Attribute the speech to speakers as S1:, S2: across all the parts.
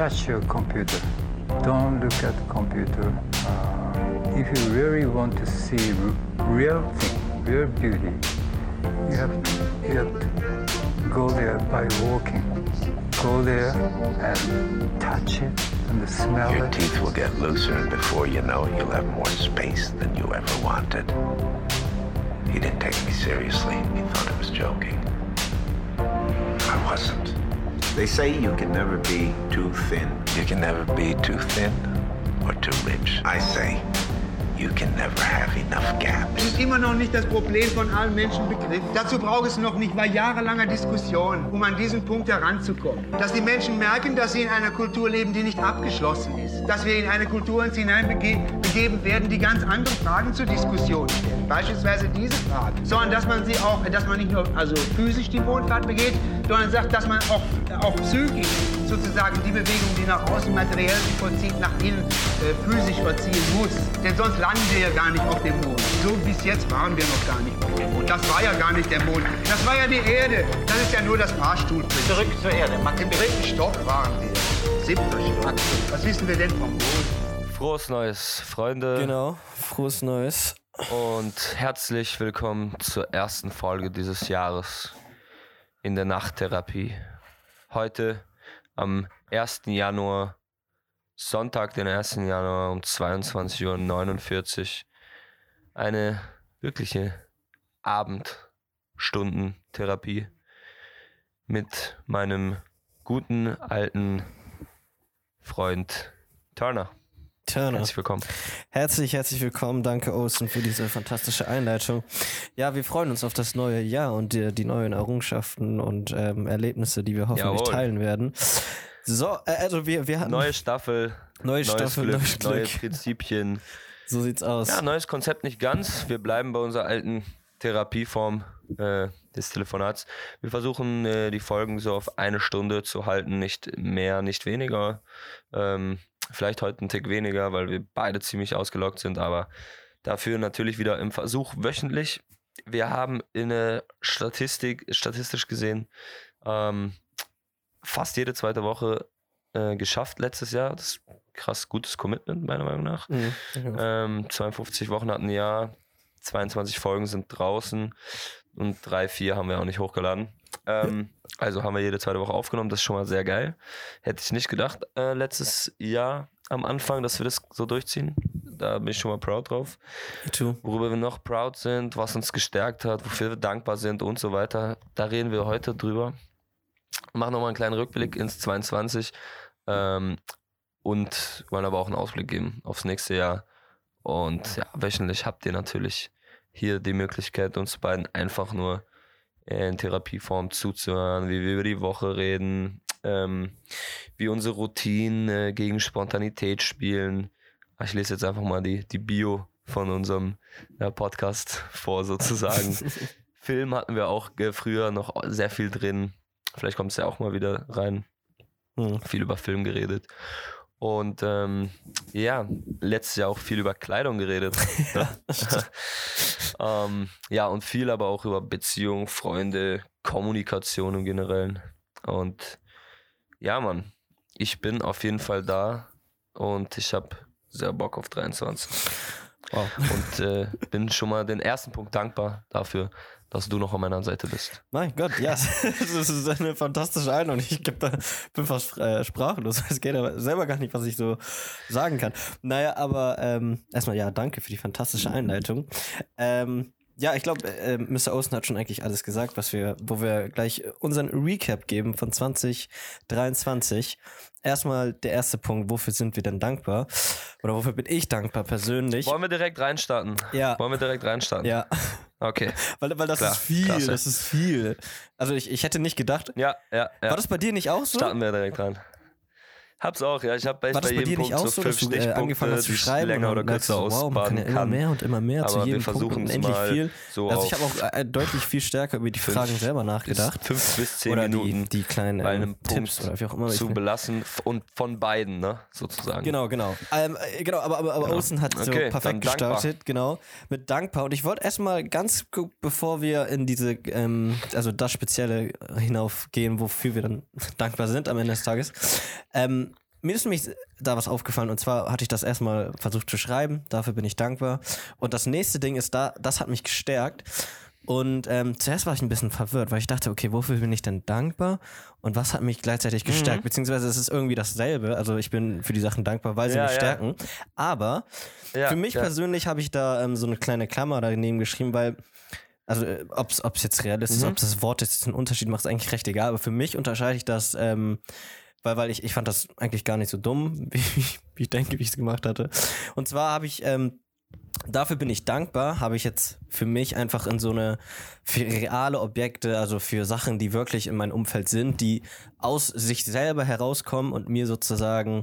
S1: touch your computer. Don't look at the computer. Uh, if you really want to see real thing, real beauty, you have, you have to go there by walking. Go there and touch it and smell
S2: Your
S1: it.
S2: teeth will get looser, and before you know it, you'll have more space than you ever wanted. He didn't take me seriously. He thought I was joking. I wasn't. They say you can never be too thin. You can never be too thin or too rich. I say you can never have enough
S3: Das
S2: gaps.
S3: ist immer noch nicht das Problem von allen Menschen begriffen. Dazu braucht es noch nicht mal jahrelanger Diskussion, um an diesen Punkt heranzukommen. Dass die Menschen merken, dass sie in einer Kultur leben, die nicht abgeschlossen ist. Dass wir in eine Kultur uns hineinbegeben werden, die ganz andere Fragen zur Diskussion stellt. Beispielsweise diese Frage. Sondern dass man sie auch, dass man nicht nur also physisch die Wohlfahrt begeht, sondern sagt, dass man auch, auch psychisch sozusagen die Bewegung, die nach außen materiell sich vollzieht, nach innen äh, physisch vollziehen muss. Denn sonst landen wir ja gar nicht auf dem Mond. So bis jetzt waren wir noch gar nicht auf dem Mond. Das war ja gar nicht der Mond. Das war ja die Erde. Das ist ja nur das Fahrstuhlprinzip.
S4: Zurück zur Erde, Max.
S3: Im dritten Stock waren wir. Siebter Stock. Was wissen wir denn vom Mond?
S5: Frohes Neues, Freunde.
S6: Genau, frohes Neues.
S5: Und herzlich willkommen zur ersten Folge dieses Jahres in der Nachttherapie. Heute am 1. Januar, Sonntag, den 1. Januar um 22.49 Uhr. Eine wirkliche Abendstundentherapie mit meinem guten alten Freund Turner.
S6: Turner.
S5: Herzlich willkommen.
S6: Herzlich, herzlich willkommen. Danke, Olsen, für diese fantastische Einleitung. Ja, wir freuen uns auf das neue Jahr und die, die neuen Errungenschaften und ähm, Erlebnisse, die wir hoffentlich
S5: Jawohl.
S6: teilen werden. So, äh, also wir, wir hatten.
S5: Neue Staffel,
S6: Neue Staffel,
S5: Glück,
S6: neues Glück.
S5: neue Prinzipien.
S6: So sieht's aus.
S5: Ja, neues Konzept nicht ganz. Wir bleiben bei unserer alten Therapieform äh, des Telefonats. Wir versuchen äh, die Folgen so auf eine Stunde zu halten, nicht mehr, nicht weniger. Ähm, vielleicht heute ein Tick weniger, weil wir beide ziemlich ausgelockt sind, aber dafür natürlich wieder im Versuch wöchentlich. Wir haben in der Statistik, statistisch gesehen, ähm, fast jede zweite Woche äh, geschafft letztes Jahr. Das ist krass gutes Commitment, meiner Meinung nach.
S6: Mhm.
S5: Ähm, 52 Wochen hatten ein Jahr, 22 Folgen sind draußen und drei, vier haben wir auch nicht hochgeladen. Ähm, also haben wir jede zweite Woche aufgenommen, das ist schon mal sehr geil. Hätte ich nicht gedacht äh, letztes Jahr am Anfang, dass wir das so durchziehen. Da bin ich schon mal proud drauf.
S6: Too.
S5: Worüber wir noch proud sind, was uns gestärkt hat, wofür wir dankbar sind und so weiter. Da reden wir heute drüber. Machen nochmal einen kleinen Rückblick ins 22 ähm, und wollen aber auch einen Ausblick geben aufs nächste Jahr. Und ja, wöchentlich habt ihr natürlich hier die Möglichkeit, uns beiden einfach nur in Therapieform zuzuhören, wie wir über die Woche reden, ähm, wie unsere Routinen äh, gegen Spontanität spielen. Ich lese jetzt einfach mal die, die Bio von unserem ja, Podcast vor, sozusagen. Film hatten wir auch äh, früher noch sehr viel drin. Vielleicht kommt es ja auch mal wieder rein.
S6: Hm.
S5: Viel über Film geredet. Und ähm, ja, letztes Jahr auch viel über Kleidung geredet. ne? ähm, ja, und viel aber auch über Beziehung, Freunde, Kommunikation im Generellen. Und ja, Mann, ich bin auf jeden Fall da und ich habe sehr Bock auf 23.
S6: Wow.
S5: Und äh, bin schon mal den ersten Punkt dankbar dafür, dass du noch an meiner Seite bist.
S6: Mein Gott, ja, das ist eine fantastische Einladung. Ich glaub, da bin fast äh, sprachlos. Es geht aber selber gar nicht, was ich so sagen kann. Naja, aber ähm, erstmal ja, danke für die fantastische Einleitung. Ähm, ja, ich glaube, äh, Mr. Olsen hat schon eigentlich alles gesagt, was wir, wo wir gleich unseren Recap geben von 2023. Erstmal der erste Punkt, wofür sind wir denn dankbar? Oder wofür bin ich dankbar persönlich?
S5: Wollen wir direkt reinstarten?
S6: Ja.
S5: Wollen wir direkt reinstarten?
S6: Ja,
S5: Okay.
S6: weil, weil das
S5: Klar,
S6: ist viel,
S5: klasse.
S6: das ist viel. Also ich, ich hätte nicht gedacht,
S5: Ja, ja, ja.
S6: war das bei dir nicht auch so?
S5: Starten wir direkt rein. Hab's auch, ja. Ich habe
S6: War das
S5: bei jedem
S6: dir nicht
S5: Punkt
S6: auch
S5: so
S6: so,
S5: fünf
S6: du äh, angefangen hast zu schreiben
S5: länger oder kürzer
S6: du, wow, man kann ja immer mehr und immer mehr zu
S5: Aber wir
S6: jedem Punkt und endlich viel.
S5: so
S6: also ich habe auch äh, deutlich viel stärker über die
S5: fünf
S6: Fragen selber nachgedacht.
S5: Fünf bis zehn
S6: oder
S5: Minuten
S6: die, die kleinen ähm, Tipps
S5: Punkt
S6: oder wie auch immer.
S5: zu belassen und von beiden, ne, sozusagen.
S6: Genau, genau. Ähm, äh, genau, aber, aber, aber
S5: Genau.
S6: Olsen hat so
S5: Okay,
S6: perfekt gestartet, genau, mit dankbar. Und ich wollte erstmal ganz bevor wir in diese, ähm, also das Spezielle hinaufgehen, wofür wir dann dankbar sind am Ende des Tages, ähm, mir ist nämlich da was aufgefallen und zwar hatte ich das erstmal versucht zu schreiben, dafür bin ich dankbar. Und das nächste Ding ist da, das hat mich gestärkt. Und ähm, zuerst war ich ein bisschen verwirrt, weil ich dachte, okay, wofür bin ich denn dankbar und was hat mich gleichzeitig gestärkt? Beziehungsweise es ist irgendwie dasselbe. Also ich bin für die Sachen dankbar, weil sie
S5: Ja,
S6: mich
S5: ja.
S6: stärken. Aber
S5: Ja,
S6: für mich persönlich habe ich da ähm, so eine kleine Klammer daneben geschrieben, weil also ob es jetzt realistisch ist,
S5: Mhm.
S6: ob das Wort jetzt einen Unterschied macht, ist eigentlich recht egal. Aber für mich unterscheide ich das, ähm, weil, weil ich, ich fand das eigentlich gar nicht so dumm, wie, ich- wie ich denke, wie ich es gemacht hatte. Und zwar habe ich, ähm, dafür bin ich dankbar, habe ich jetzt für mich einfach in so eine, für reale Objekte, also für Sachen, die wirklich in meinem Umfeld sind, die aus sich selber herauskommen und mir sozusagen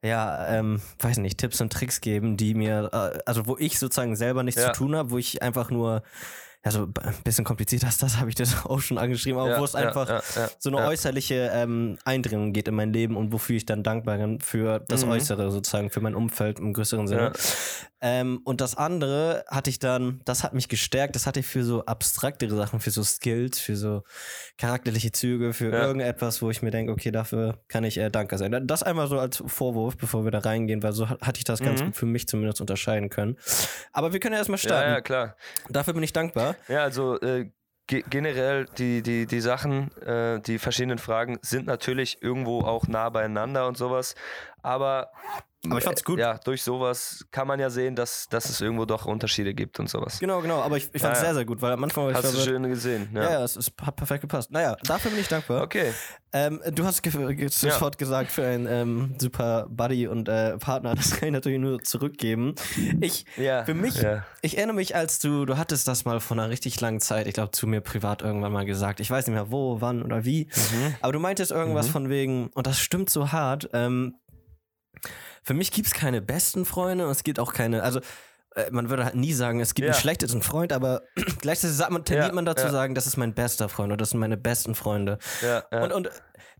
S6: ja, ähm, weiß nicht, Tipps und Tricks geben, die mir, äh, also wo ich sozusagen selber nichts
S5: Ja.
S6: zu tun habe, wo ich einfach nur, ja, so ein bisschen kompliziert als das, habe ich das auch schon angeschrieben, aber
S5: Ja,
S6: wo es
S5: ja,
S6: einfach
S5: ja,
S6: so eine äußerliche ähm, Eindringung geht in mein Leben und wofür ich dann dankbar bin für das
S5: Mhm.
S6: Äußere sozusagen, für mein Umfeld im größeren Sinne. Ähm, und das andere hatte ich dann, das hat mich gestärkt, das hatte ich für so abstraktere Sachen, für so Skills, für so charakterliche Züge, für
S5: Ja.
S6: irgendetwas, wo ich mir denke, okay, dafür kann ich äh, dankbar sein. Das einmal so als Vorwurf, bevor wir da reingehen, weil so hat- hatte ich das ganz
S5: Mhm.
S6: gut für mich zumindest unterscheiden können. Aber wir können ja erstmal starten.
S5: Ja, ja, klar.
S6: Dafür bin ich dankbar.
S5: Ja, also äh, ge generell die, die, die Sachen, äh, die verschiedenen Fragen sind natürlich irgendwo auch nah beieinander und sowas. Aber,
S6: Aber ich fand's gut.
S5: ja, durch sowas kann man ja sehen, dass, dass es irgendwo doch Unterschiede gibt und sowas.
S6: Genau, genau. Aber ich, ich fand es
S5: Ja, ja.
S6: sehr, sehr gut, weil am Anfang war ich
S5: Hast du schön gesehen.
S6: Ja,
S5: Ja.
S6: ja, es, es hat perfekt gepasst. Naja, dafür bin ich dankbar.
S5: Okay.
S6: Ähm, du hast ge- sofort gesagt, für einen ähm, super Buddy und äh, Partner, das kann ich natürlich nur zurückgeben. Ich,
S5: Ja,
S6: für mich,
S5: ja.
S6: ich erinnere mich, als du, du hattest das mal vor einer richtig langen Zeit, ich glaube, zu mir privat irgendwann mal gesagt. Ich weiß nicht mehr wo, wann oder wie.
S5: Mhm.
S6: Aber du meintest irgendwas von wegen, und das stimmt so hart, ähm, für mich gibt es keine besten Freunde und es gibt auch keine, also äh, man würde halt nie sagen, es gibt
S5: Ja.
S6: einen schlechtesten Freund, aber gleichzeitig sagt man, tendiert
S5: Ja,
S6: man dazu
S5: ja.
S6: sagen, das ist mein bester Freund oder das sind meine besten Freunde.
S5: Ja.
S6: Und, und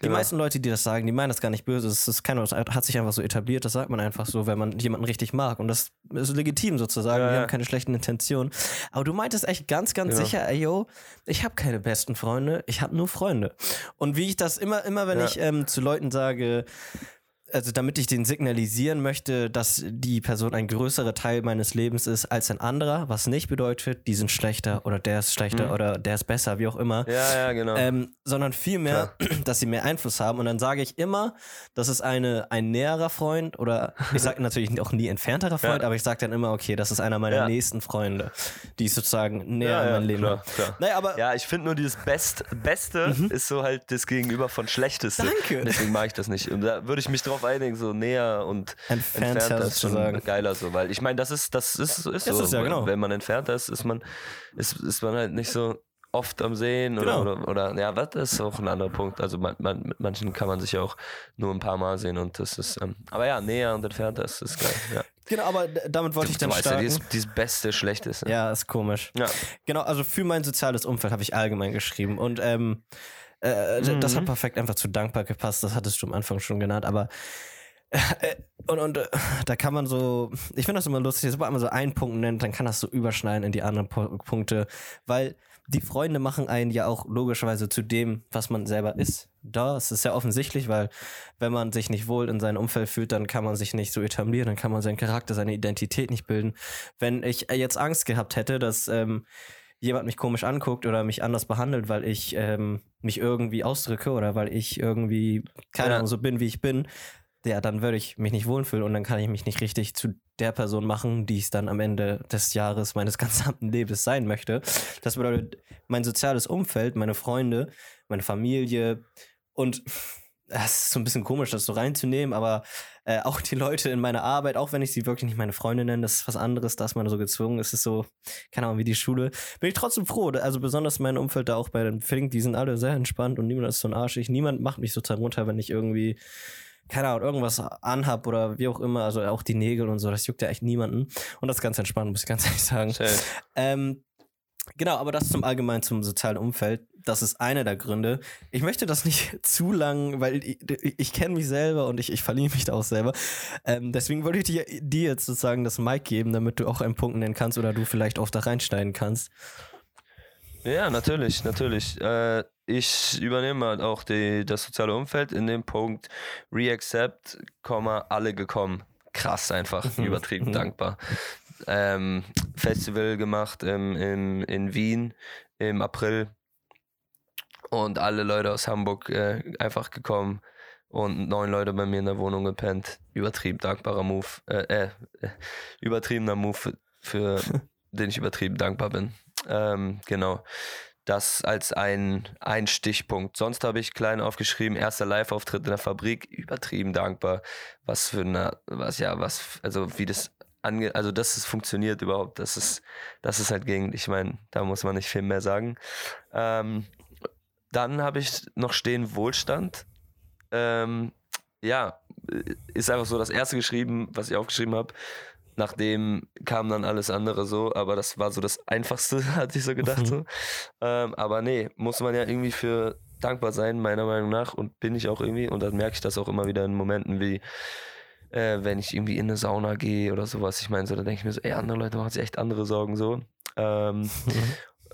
S6: die
S5: Genau.
S6: meisten Leute, die das sagen, die meinen das gar nicht böse. Es ist keine, es hat sich einfach so etabliert, das sagt man einfach so, wenn man jemanden richtig mag. Und das ist legitim sozusagen.
S5: Ja,
S6: Wir haben keine schlechten Intentionen. Aber du meintest echt ganz, ganz
S5: Genau.
S6: sicher, ey, yo, ich habe keine besten Freunde, ich habe nur Freunde. Und wie ich das immer, immer, wenn ich ähm, zu Leuten sage, also damit ich denen signalisieren möchte, dass die Person ein größerer Teil meines Lebens ist als ein anderer, was nicht bedeutet, die sind schlechter oder der ist schlechter
S5: Mhm.
S6: oder der ist besser, wie auch immer
S5: ja, ja, genau.
S6: ähm, sondern vielmehr, dass sie mehr Einfluss haben. Und dann sage ich immer, das ist eine, ein näherer Freund oder ich sage natürlich auch nie entfernterer Freund,
S5: Ja.
S6: aber ich sage dann immer, okay, das ist einer meiner
S5: Ja.
S6: nächsten Freunde, die sozusagen näher
S5: ja,
S6: an mein Leben
S5: klar, klar.
S6: Naja, aber
S5: Ja, ich finde nur dieses Best, Beste ist so halt das Gegenüber von Schlechteste.
S6: Danke.
S5: Deswegen mag ich das nicht. Und da würde ich mich drauf einigen, so näher und
S6: Entfernter
S5: entfernter ist schon
S6: sozusagen.
S5: geiler so, weil ich meine, das ist, das ist, ist
S6: Das
S5: so.
S6: ist ja, genau.
S5: Wenn man entfernter ist, ist man, ist, ist man halt nicht so oft am Sehen
S6: Genau.
S5: oder, oder, oder ja, was das ist auch ein anderer Punkt. Also man, man, mit manchen kann man sich ja auch nur ein paar Mal sehen und das ist, ähm, aber ja, näher und entfernter ist, ist geil. Ja.
S6: genau, aber damit wollte ich
S5: Du
S6: dann
S5: weißt ja,
S6: starten.
S5: dieses, dieses Beste, Schlechteste.
S6: ja, ist komisch.
S5: Ja.
S6: Genau, also für mein soziales Umfeld habe ich allgemein geschrieben und ähm, äh, d- das hat
S5: Mhm.
S6: perfekt einfach zu dankbar gepasst. Das hattest du am Anfang schon genannt, aber äh, und, und äh, da kann man so, ich finde das immer lustig, sobald man so einen Punkt nennt, dann kann das so überschneiden in die anderen Pu Punkte, weil die Freunde machen einen ja auch logischerweise zu dem, was man selber ist. Da, es ist ja offensichtlich, weil wenn man sich nicht wohl in seinem Umfeld fühlt, dann kann man sich nicht so etablieren, dann kann man seinen Charakter, seine Identität nicht bilden. Wenn ich äh, jetzt Angst gehabt hätte, dass ähm, jemand mich komisch anguckt oder mich anders behandelt, weil ich ähm, mich irgendwie ausdrücke oder weil ich irgendwie, keine
S5: Ja.
S6: Ahnung, so bin, wie ich bin, ja, dann würde ich mich nicht wohlfühlen und dann kann ich mich nicht richtig zu der Person machen, die ich dann am Ende des Jahres meines gesamten Lebens sein möchte. Das bedeutet, mein soziales Umfeld, meine Freunde, meine Familie und es ist so ein bisschen komisch, das so reinzunehmen, aber äh, auch die Leute in meiner Arbeit, auch wenn ich sie wirklich nicht meine Freunde nenne, das ist was anderes, da ist man so gezwungen, es ist so, keine Ahnung, wie die Schule, bin ich trotzdem froh, also besonders mein Umfeld da auch bei den Fink, die sind alle sehr entspannt und niemand ist so ein Arschig, niemand macht mich sozusagen runter, wenn ich irgendwie keine Ahnung, irgendwas anhab oder wie auch immer, also auch die Nägel und so, das juckt ja echt niemanden. Und das ist ganz entspannt, muss ich ganz ehrlich sagen. Ähm, genau, aber das zum allgemein zum sozialen Umfeld, das ist einer der Gründe. Ich möchte das nicht zu lang, weil ich, ich kenne mich selber und ich, ich verliere mich da auch selber. Ähm, deswegen wollte ich dir, dir jetzt sozusagen das Mic geben, damit du auch einen Punkt nennen kannst oder du vielleicht auch da reinschneiden kannst.
S5: Ja, natürlich, natürlich. Äh, ich übernehme halt auch die, das soziale Umfeld in dem Punkt Reaccept, alle gekommen. Krass einfach, übertrieben dankbar. Ähm, Festival gemacht im, im, in Wien im April und alle Leute aus Hamburg äh, einfach gekommen und neun Leute bei mir in der Wohnung gepennt. Übertrieben dankbarer Move, äh, äh, übertriebener Move für, den ich übertrieben dankbar bin. Ähm, genau. Das als ein, ein Stichpunkt. Sonst habe ich klein aufgeschrieben, erster Live-Auftritt in der Fabrik, übertrieben dankbar. Was für eine, was ja, was, also wie das ange, also dass es funktioniert überhaupt, dass es, dass es halt ging. Ich meine, da muss man nicht viel mehr sagen. Ähm, dann habe ich noch stehen Wohlstand. Ähm, ja, ist einfach so das erste geschrieben, was ich aufgeschrieben habe. Nachdem kam dann alles andere so, aber das war so das Einfachste, hatte ich so gedacht. Mhm. So. Ähm, aber nee, muss man ja irgendwie für dankbar sein, meiner Meinung nach. Und bin ich auch irgendwie. Und dann merke ich das auch immer wieder in Momenten wie, äh, wenn ich irgendwie in eine Sauna gehe oder sowas. Ich meine, so, da denke ich mir so, ey, andere Leute machen sich echt andere Sorgen so. Ähm, mhm.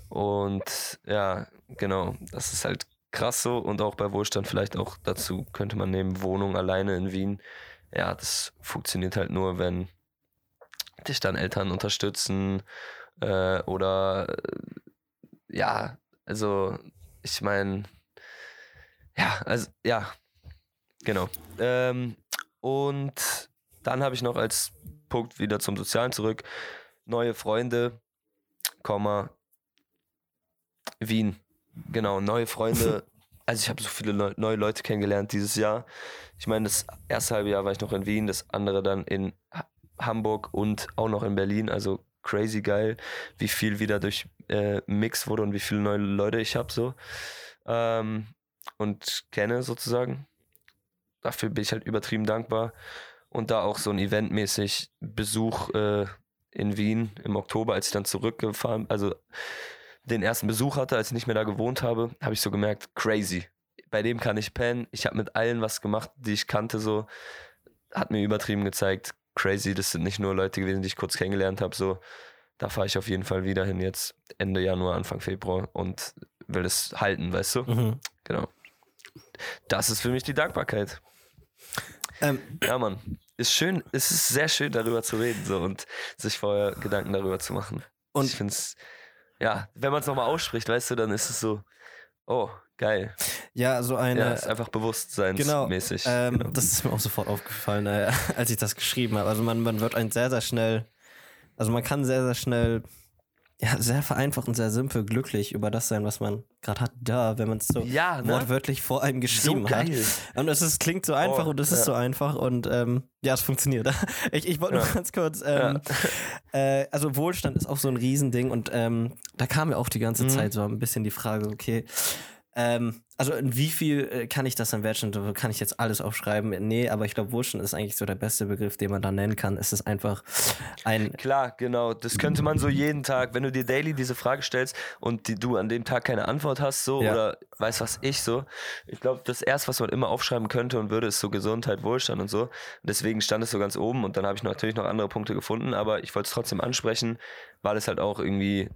S5: Und ja, genau, das ist halt krass so. Und auch bei Wohlstand vielleicht auch dazu könnte man nehmen, Wohnung alleine in Wien. Ja, das funktioniert halt nur, wenn dich dann Eltern unterstützen äh, oder äh, ja, also ich meine, ja, also ja, genau. Ähm, und dann habe ich noch als Punkt wieder zum Sozialen zurück, neue Freunde, Komma, Wien. Genau, neue Freunde. Also ich habe so viele Leu neue Leute kennengelernt dieses Jahr. Ich meine, das erste halbe Jahr war ich noch in Wien, das andere dann in Hamburg und auch noch in Berlin. Also crazy geil, wie viel wieder durch äh, Mix wurde und wie viele neue Leute ich habe so ähm, und kenne sozusagen. Dafür bin ich halt übertrieben dankbar. Und da auch so ein eventmäßig Besuch äh, in Wien im Oktober, als ich dann zurückgefahren, also den ersten Besuch hatte, als ich nicht mehr da gewohnt habe, habe ich so gemerkt, crazy. Bei dem kann ich pennen. Ich habe mit allen was gemacht, die ich kannte, so. Hat mir übertrieben gezeigt, crazy. Das sind nicht nur Leute gewesen, die ich kurz kennengelernt habe. So, da fahre ich auf jeden Fall wieder hin jetzt Ende Januar, Anfang Februar und will das halten, weißt du? Mhm. Genau. Das ist für mich die Dankbarkeit. Ähm, ja, Mann. Ist schön, es ist sehr schön, darüber zu reden so und sich vorher Gedanken darüber zu machen. Und ich finde es, ja, wenn man es nochmal ausspricht, weißt du, dann ist es so, oh, Geil.
S6: Ja, so eine. Ja,
S5: ist einfach bewusstseinsmäßig.
S6: Genau, ähm, genau. Das ist mir auch sofort aufgefallen, äh, als ich das geschrieben habe. Also man, man wird ein sehr, sehr schnell, also man kann sehr, sehr schnell, ja, sehr vereinfacht und sehr simpel glücklich über das sein, was man gerade hat, da, wenn man es so ja, ne? wortwörtlich vor einem geschrieben so hat. Und es ist, klingt so einfach oh, und es ja. ist so einfach und ähm, ja, es funktioniert. Ich, ich wollte ja. nur ganz kurz, ähm, äh, also Wohlstand ist auch so ein Riesending und ähm, da kam ja auch die ganze mhm. Zeit so ein bisschen die Frage, okay, ähm, also in wie viel äh, kann ich das dann wertschätzen? Kann ich jetzt alles aufschreiben? Nee, aber ich glaube, Wohlstand ist eigentlich so der beste Begriff, den man da nennen kann. Es ist einfach ein.
S5: Klar, genau. Das könnte man so jeden Tag, wenn du dir daily diese Frage stellst und die, du an dem Tag keine Antwort hast, so ja. oder weißt was ich so. Ich glaube, das erste, was man immer aufschreiben könnte und würde, ist so Gesundheit, Wohlstand und so. Und deswegen stand es so ganz oben und dann habe ich natürlich noch andere Punkte gefunden, aber ich wollte es trotzdem ansprechen, weil es halt auch irgendwie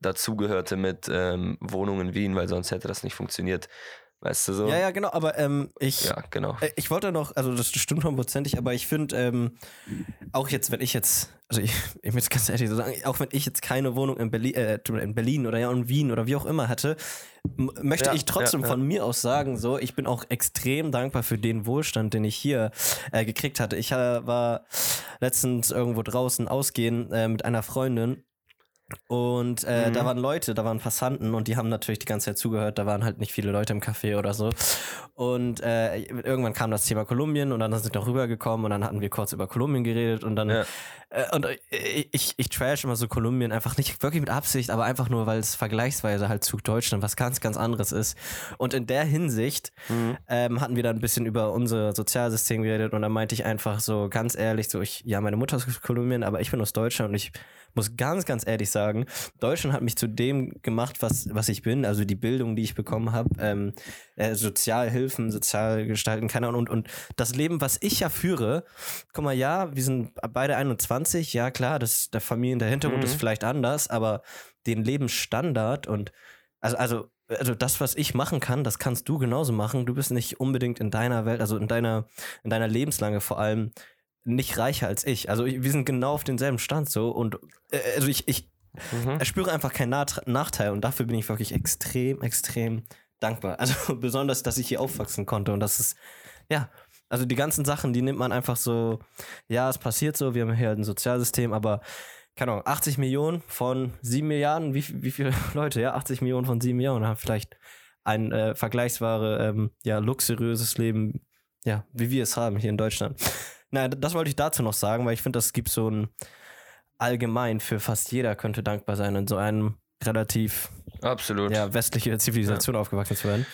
S5: dazugehörte mit ähm, Wohnung in Wien, weil sonst hätte das nicht funktioniert. Weißt du so?
S6: Ja, ja, genau, aber ähm, ich,
S5: ja, genau.
S6: Äh, ich wollte noch, also das stimmt hundertprozentig, aber ich finde, ähm, auch jetzt, wenn ich jetzt, also ich, ich muss ganz ehrlich so sagen, auch wenn ich jetzt keine Wohnung in Berlin, äh, in Berlin oder ja in Wien oder wie auch immer hatte, möchte ja, ich trotzdem ja, von mir aus sagen, so, ich bin auch extrem dankbar für den Wohlstand, den ich hier äh, gekriegt hatte. Ich äh, war letztens irgendwo draußen ausgehen äh, mit einer Freundin und äh, mhm. da waren Leute, da waren Passanten und die haben natürlich die ganze Zeit zugehört. Da waren halt nicht viele Leute im Café oder so. Und äh, irgendwann kam das Thema Kolumbien und dann sind wir rübergekommen und dann hatten wir kurz über Kolumbien geredet und dann ja. äh, und äh, ich, ich trash immer so Kolumbien einfach nicht wirklich mit Absicht, aber einfach nur, weil es vergleichsweise halt zu Deutschland was ganz, ganz anderes ist. Und in der Hinsicht mhm. ähm, hatten wir dann ein bisschen über unser Sozialsystem geredet und dann meinte ich einfach so ganz ehrlich, so ich, ja, meine Mutter ist aus Kolumbien, aber ich bin aus Deutschland und ich muss ganz, ganz ehrlich sagen. Deutschland hat mich zu dem gemacht, was, was ich bin, also die Bildung, die ich bekommen habe, ähm, äh, Sozialhilfen, sozial gestalten, keine Ahnung. Und, und das Leben, was ich ja führe, guck mal, ja, wir sind beide 21, ja klar, das, der Familien, der Hintergrund
S5: Mhm.
S6: ist vielleicht anders, aber den Lebensstandard und also, also, also das, was ich machen kann, das kannst du genauso machen. Du bist nicht unbedingt in deiner Welt, also in deiner, in deiner Lebenslange vor allem nicht reicher als ich. Also wir sind genau auf denselben Stand so und äh, also ich, ich
S5: Mhm.
S6: spüre einfach keinen Nachteil und dafür bin ich wirklich extrem, extrem dankbar. Also besonders, dass ich hier aufwachsen konnte und das ist, ja, also die ganzen Sachen, die nimmt man einfach so, ja, es passiert so, wir haben hier ein Sozialsystem, aber keine Ahnung, 80 Millionen von 7 Milliarden, wie, wie viele Leute, ja, 80 Millionen von 7 Millionen haben vielleicht ein äh, vergleichsware, ähm, ja, luxuriöses Leben, ja, wie wir es haben hier in Deutschland. Naja, das wollte ich dazu noch sagen, weil ich finde, das gibt so ein allgemein für fast jeder könnte dankbar sein, in so einem relativ
S5: Absolut.
S6: ja, westliche Zivilisation aufgewachsen zu werden.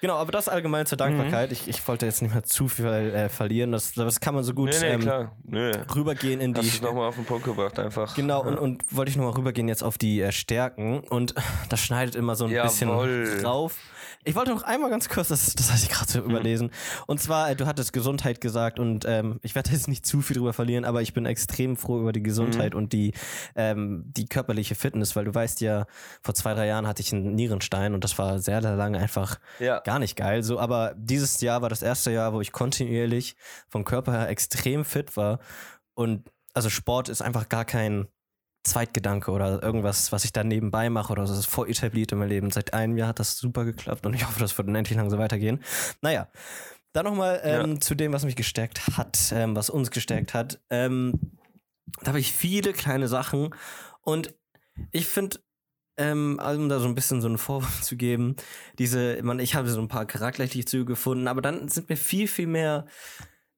S6: Genau, aber das allgemein zur Dankbarkeit. Ich, ich wollte jetzt nicht mehr zu viel äh, verlieren. Das, das kann man so gut
S5: Nee, nee,
S6: ähm,
S5: klar. Nee.
S6: rübergehen in
S5: Hast
S6: die.
S5: es nochmal auf den Punkt gebracht, einfach.
S6: Genau, und, und wollte ich nochmal rübergehen jetzt auf die äh, Stärken. Und das schneidet immer so ein
S5: Jawohl.
S6: bisschen drauf. Ich wollte noch einmal ganz kurz, das, das hatte ich gerade so überlesen. Und zwar, äh, du hattest Gesundheit gesagt und ähm, ich werde jetzt nicht zu viel drüber verlieren, aber ich bin extrem froh über die Gesundheit und die, ähm, die körperliche Fitness, weil du weißt ja, vor zwei, drei Jahren hatte ich einen Nierenstein und das war sehr, sehr lange einfach
S5: Ja.
S6: gar nicht geil. So, aber dieses Jahr war das erste Jahr, wo ich kontinuierlich vom Körper her extrem fit war. Und also Sport ist einfach gar kein Zweitgedanke oder irgendwas, was ich dann nebenbei mache oder so. Das ist voll etabliert in meinem Leben. Seit einem Jahr hat das super geklappt und ich hoffe, das wird unendlich lang so weitergehen. Naja, dann nochmal ähm, zu dem, was mich gestärkt hat, ähm, was uns gestärkt hat. Ähm, da habe ich viele kleine Sachen und ich finde, ähm, also um da so ein bisschen so einen Vorwurf zu geben, diese, man, ich habe so ein paar charakterliche Züge gefunden, aber dann sind mir viel, viel mehr,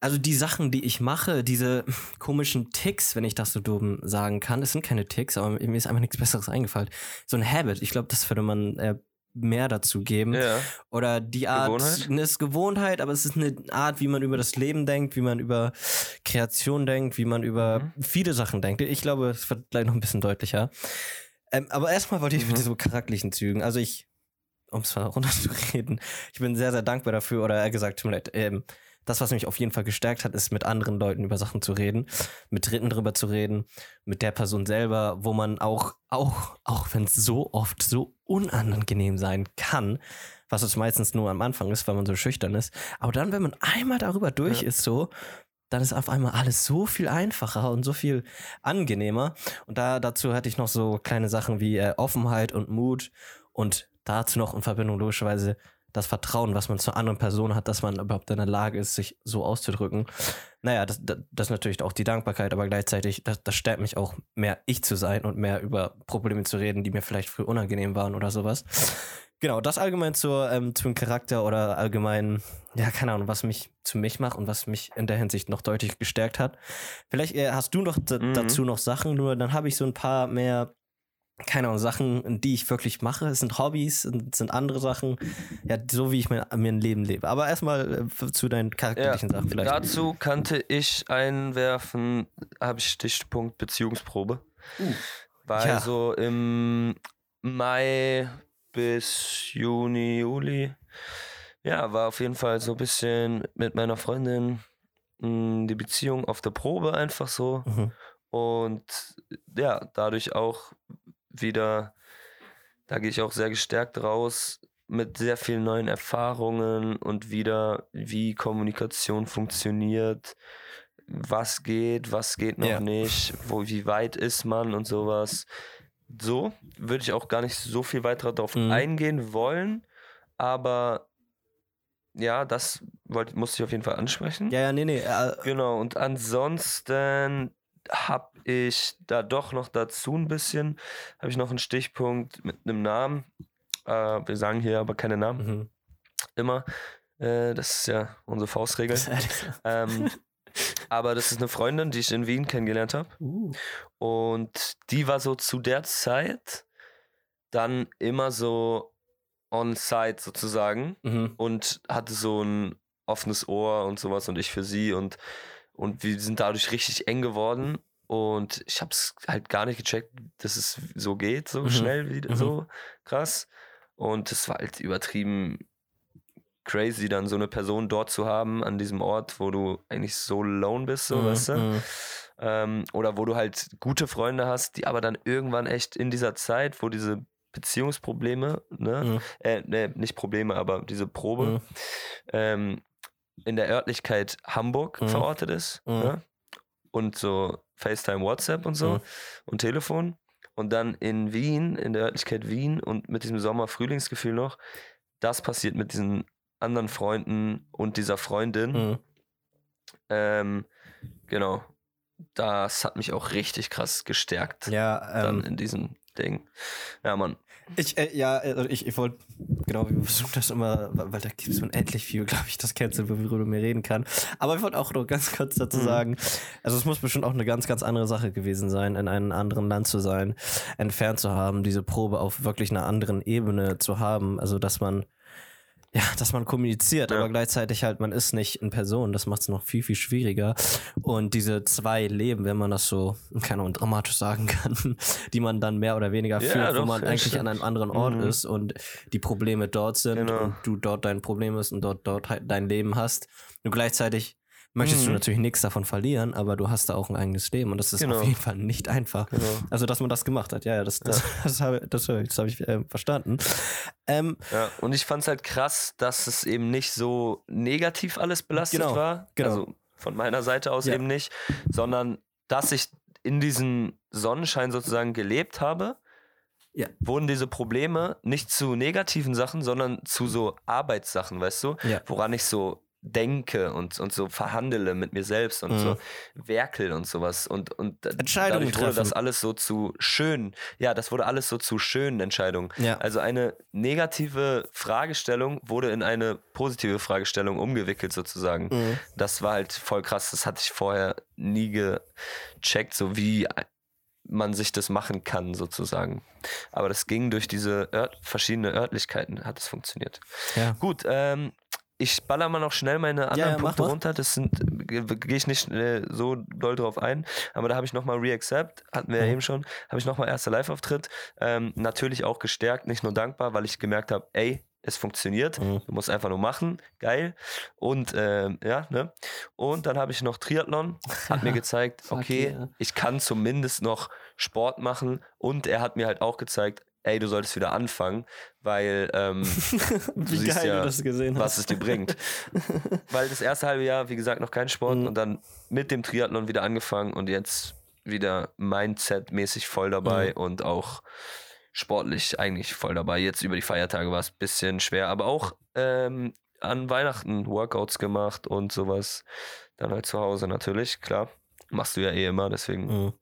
S6: also die Sachen, die ich mache, diese komischen Ticks, wenn ich das so dumm sagen kann, das sind keine Ticks, aber mir ist einfach nichts Besseres eingefallen. So ein Habit, ich glaube, das würde man äh, mehr dazu geben.
S5: Ja.
S6: Oder die Art,
S5: Gewohnheit?
S6: ne, ist Gewohnheit, aber es ist eine Art, wie man über das Leben denkt, wie man über Kreation denkt, wie man über
S5: Mhm.
S6: viele Sachen denkt. Ich glaube, es wird gleich noch ein bisschen deutlicher. Ähm, aber erstmal wollte ich
S5: Mhm.
S6: mit diesen charakterlichen Zügen, also ich, um es mal runterzureden, ich bin sehr, sehr dankbar dafür, oder eher gesagt, tut mir leid, ähm, das, was mich auf jeden Fall gestärkt hat, ist mit anderen Leuten über Sachen zu reden, mit Dritten drüber zu reden, mit der Person selber, wo man auch, auch, auch wenn es so oft so unangenehm sein kann, was es meistens nur am Anfang ist, weil man so schüchtern ist. Aber dann, wenn man einmal darüber durch ist, so, dann ist auf einmal alles so viel einfacher und so viel angenehmer. Und da dazu hatte ich noch so kleine Sachen wie äh, Offenheit und Mut und dazu noch in Verbindung logischerweise das Vertrauen, was man zur anderen Person hat, dass man überhaupt in der Lage ist, sich so auszudrücken. Naja, das, das, das ist natürlich auch die Dankbarkeit, aber gleichzeitig, das, das stärkt mich auch, mehr ich zu sein und mehr über Probleme zu reden, die mir vielleicht früher unangenehm waren oder sowas. Genau, das allgemein zur, ähm, zum Charakter oder allgemein, ja, keine Ahnung, was mich zu mich macht und was mich in der Hinsicht noch deutlich gestärkt hat. Vielleicht äh, hast du noch
S5: Mhm.
S6: dazu noch Sachen, nur dann habe ich so ein paar mehr, keine Ahnung, Sachen, die ich wirklich mache. Es sind Hobbys, es sind andere Sachen, ja, so wie ich mir, mir ein Leben lebe. Aber erstmal äh, zu deinen charakterlichen Sachen vielleicht.
S5: Dazu kannte ich einwerfen, habe ich Stichpunkt Beziehungsprobe. Weil
S6: Ja.
S5: so im Mai bis Juni, Juli, ja, war auf jeden Fall so ein bisschen mit meiner Freundin mh, die Beziehung auf der Probe einfach so.
S6: Mhm.
S5: Und ja, dadurch auch wieder, da gehe ich auch sehr gestärkt raus mit sehr vielen neuen Erfahrungen und wieder, wie Kommunikation funktioniert, was geht, was geht noch
S6: Ja.
S5: nicht, wo, wie weit ist man und sowas. So würde ich auch gar nicht so viel weiter darauf
S6: Mhm.
S5: eingehen wollen, aber ja, das wollte, musste ich auf jeden Fall ansprechen.
S6: Ja, ja, nee, nee. Äh,
S5: Genau, und ansonsten habe ich da doch noch dazu ein bisschen, habe ich noch einen Stichpunkt mit einem Namen. Äh, wir sagen hier aber keine Namen,
S6: mhm.
S5: immer. Äh, das ist ja unsere Faustregel. Ähm, aber das ist eine Freundin, die ich in Wien kennengelernt habe.
S6: Uh.
S5: Und die war so zu der Zeit dann immer so on-site sozusagen
S6: Mhm.
S5: und hatte so ein offenes Ohr und sowas und ich für sie und, und wir sind dadurch richtig eng geworden. und ich habe es halt gar nicht gecheckt, dass es so geht, so
S6: Mhm.
S5: schnell, wie
S6: Mhm.
S5: so krass. Und es war halt übertrieben crazy, dann so eine Person dort zu haben, an diesem Ort, wo du eigentlich so alone bist, so,
S6: Mhm,
S5: weißt du?
S6: mhm.
S5: Ähm, oder wo du halt gute Freunde hast, die aber dann irgendwann echt in dieser Zeit, wo diese Beziehungsprobleme, ne,
S6: Mhm.
S5: äh, ne, nicht Probleme, aber diese Probe,
S6: Mhm.
S5: ähm, in der Örtlichkeit Hamburg
S6: Mhm.
S5: verortet ist.
S6: Mhm.
S5: Ne? Und so FaceTime, WhatsApp und so
S6: Mhm.
S5: und Telefon. Und dann in Wien, in der Örtlichkeit Wien und mit diesem Sommer-Frühlingsgefühl noch, das passiert mit diesen anderen Freunden und dieser Freundin.
S6: Mhm.
S5: Ähm, genau. Das hat mich auch richtig krass gestärkt.
S6: Ja,
S5: Dann
S6: ähm,
S5: in diesem Ding. Ja, Mann.
S6: Ich, äh, ja, also ich, ich wollte, genau, wir versuchen das immer, weil da gibt es unendlich viel, glaube ich, das kennst du, worüber man reden kann. Aber ich wollte auch noch ganz kurz dazu
S5: Mhm.
S6: sagen, also es muss bestimmt auch eine ganz, ganz andere Sache gewesen sein, in einem anderen Land zu sein, entfernt zu haben, diese Probe auf wirklich einer anderen Ebene zu haben, also dass man ja, dass man kommuniziert,
S5: Ja.
S6: aber gleichzeitig halt, man ist nicht in Person. Das macht es noch viel, viel schwieriger. Und diese zwei Leben, wenn man das so, keine Ahnung, dramatisch sagen kann, die man dann mehr oder weniger
S5: Ja,
S6: führt, wo
S5: doch,
S6: man
S5: ja,
S6: eigentlich
S5: stimmt.
S6: an einem anderen Ort
S5: Mhm.
S6: ist und die Probleme dort sind
S5: Genau.
S6: und du dort dein Problem ist und dort, dort halt dein Leben hast. Und gleichzeitig möchtest du
S5: Mhm.
S6: natürlich nichts davon verlieren, aber du hast da auch ein eigenes Leben und das ist
S5: Genau.
S6: auf jeden Fall nicht einfach.
S5: Genau.
S6: Also, dass man das gemacht hat, ja, ja, das, das, das habe das, das hab ich äh, verstanden. Ähm,
S5: Ja, und ich fand es halt krass, dass es eben nicht so negativ alles belastet
S6: Genau,
S5: war.
S6: genau.
S5: Also von meiner Seite aus
S6: Ja.
S5: eben nicht, sondern dass ich in diesem Sonnenschein sozusagen gelebt habe,
S6: Ja.
S5: wurden diese Probleme nicht zu negativen Sachen, sondern zu so Arbeitssachen, weißt du?
S6: Ja.
S5: Woran ich so denke und, und so verhandele mit mir selbst und
S6: Mhm.
S5: so werkel und sowas. Und, und
S6: Entscheidungen
S5: wurde das alles so zu schön. Ja, das wurde alles so zu schönen Entscheidungen.
S6: Ja.
S5: Also eine negative Fragestellung wurde in eine positive Fragestellung umgewickelt sozusagen.
S6: Mhm.
S5: Das war halt voll krass. Das hatte ich vorher nie gecheckt, so wie man sich das machen kann sozusagen. Aber das ging durch diese Ört verschiedene Örtlichkeiten, hat es funktioniert.
S6: ja.
S5: Gut, ähm, ich baller mal noch schnell meine anderen
S6: ja, mach
S5: Punkte runter. Das sind, ge- gehe ich nicht äh, so doll drauf ein. Aber da habe ich nochmal Reaccept, hatten wir ja
S6: Mhm.
S5: eben schon, habe ich nochmal erster Live-Auftritt. Ähm, natürlich auch gestärkt, nicht nur dankbar, weil ich gemerkt habe, ey, es funktioniert.
S6: Mhm.
S5: Du musst einfach nur machen. Geil. Und ähm, ja, ne? Und dann habe ich noch Triathlon. Hat mir gezeigt, okay,
S6: yeah.
S5: ich kann zumindest noch Sport machen. Und er hat mir halt auch gezeigt, ey, du solltest wieder anfangen, weil ähm,
S6: Wie
S5: siehst
S6: geil
S5: ja,
S6: du gesehen hast.
S5: was es dir bringt. Weil das erste halbe Jahr, wie gesagt, noch kein Sport
S6: Mhm.
S5: und dann mit dem Triathlon wieder angefangen und jetzt wieder Mindset-mäßig voll dabei
S6: Mhm.
S5: und auch sportlich eigentlich voll dabei. Jetzt über die Feiertage war es ein bisschen schwer, aber auch ähm, an Weihnachten Workouts gemacht und sowas. Dann halt zu Hause natürlich, klar. Machst du ja eh immer, deswegen
S6: Mhm.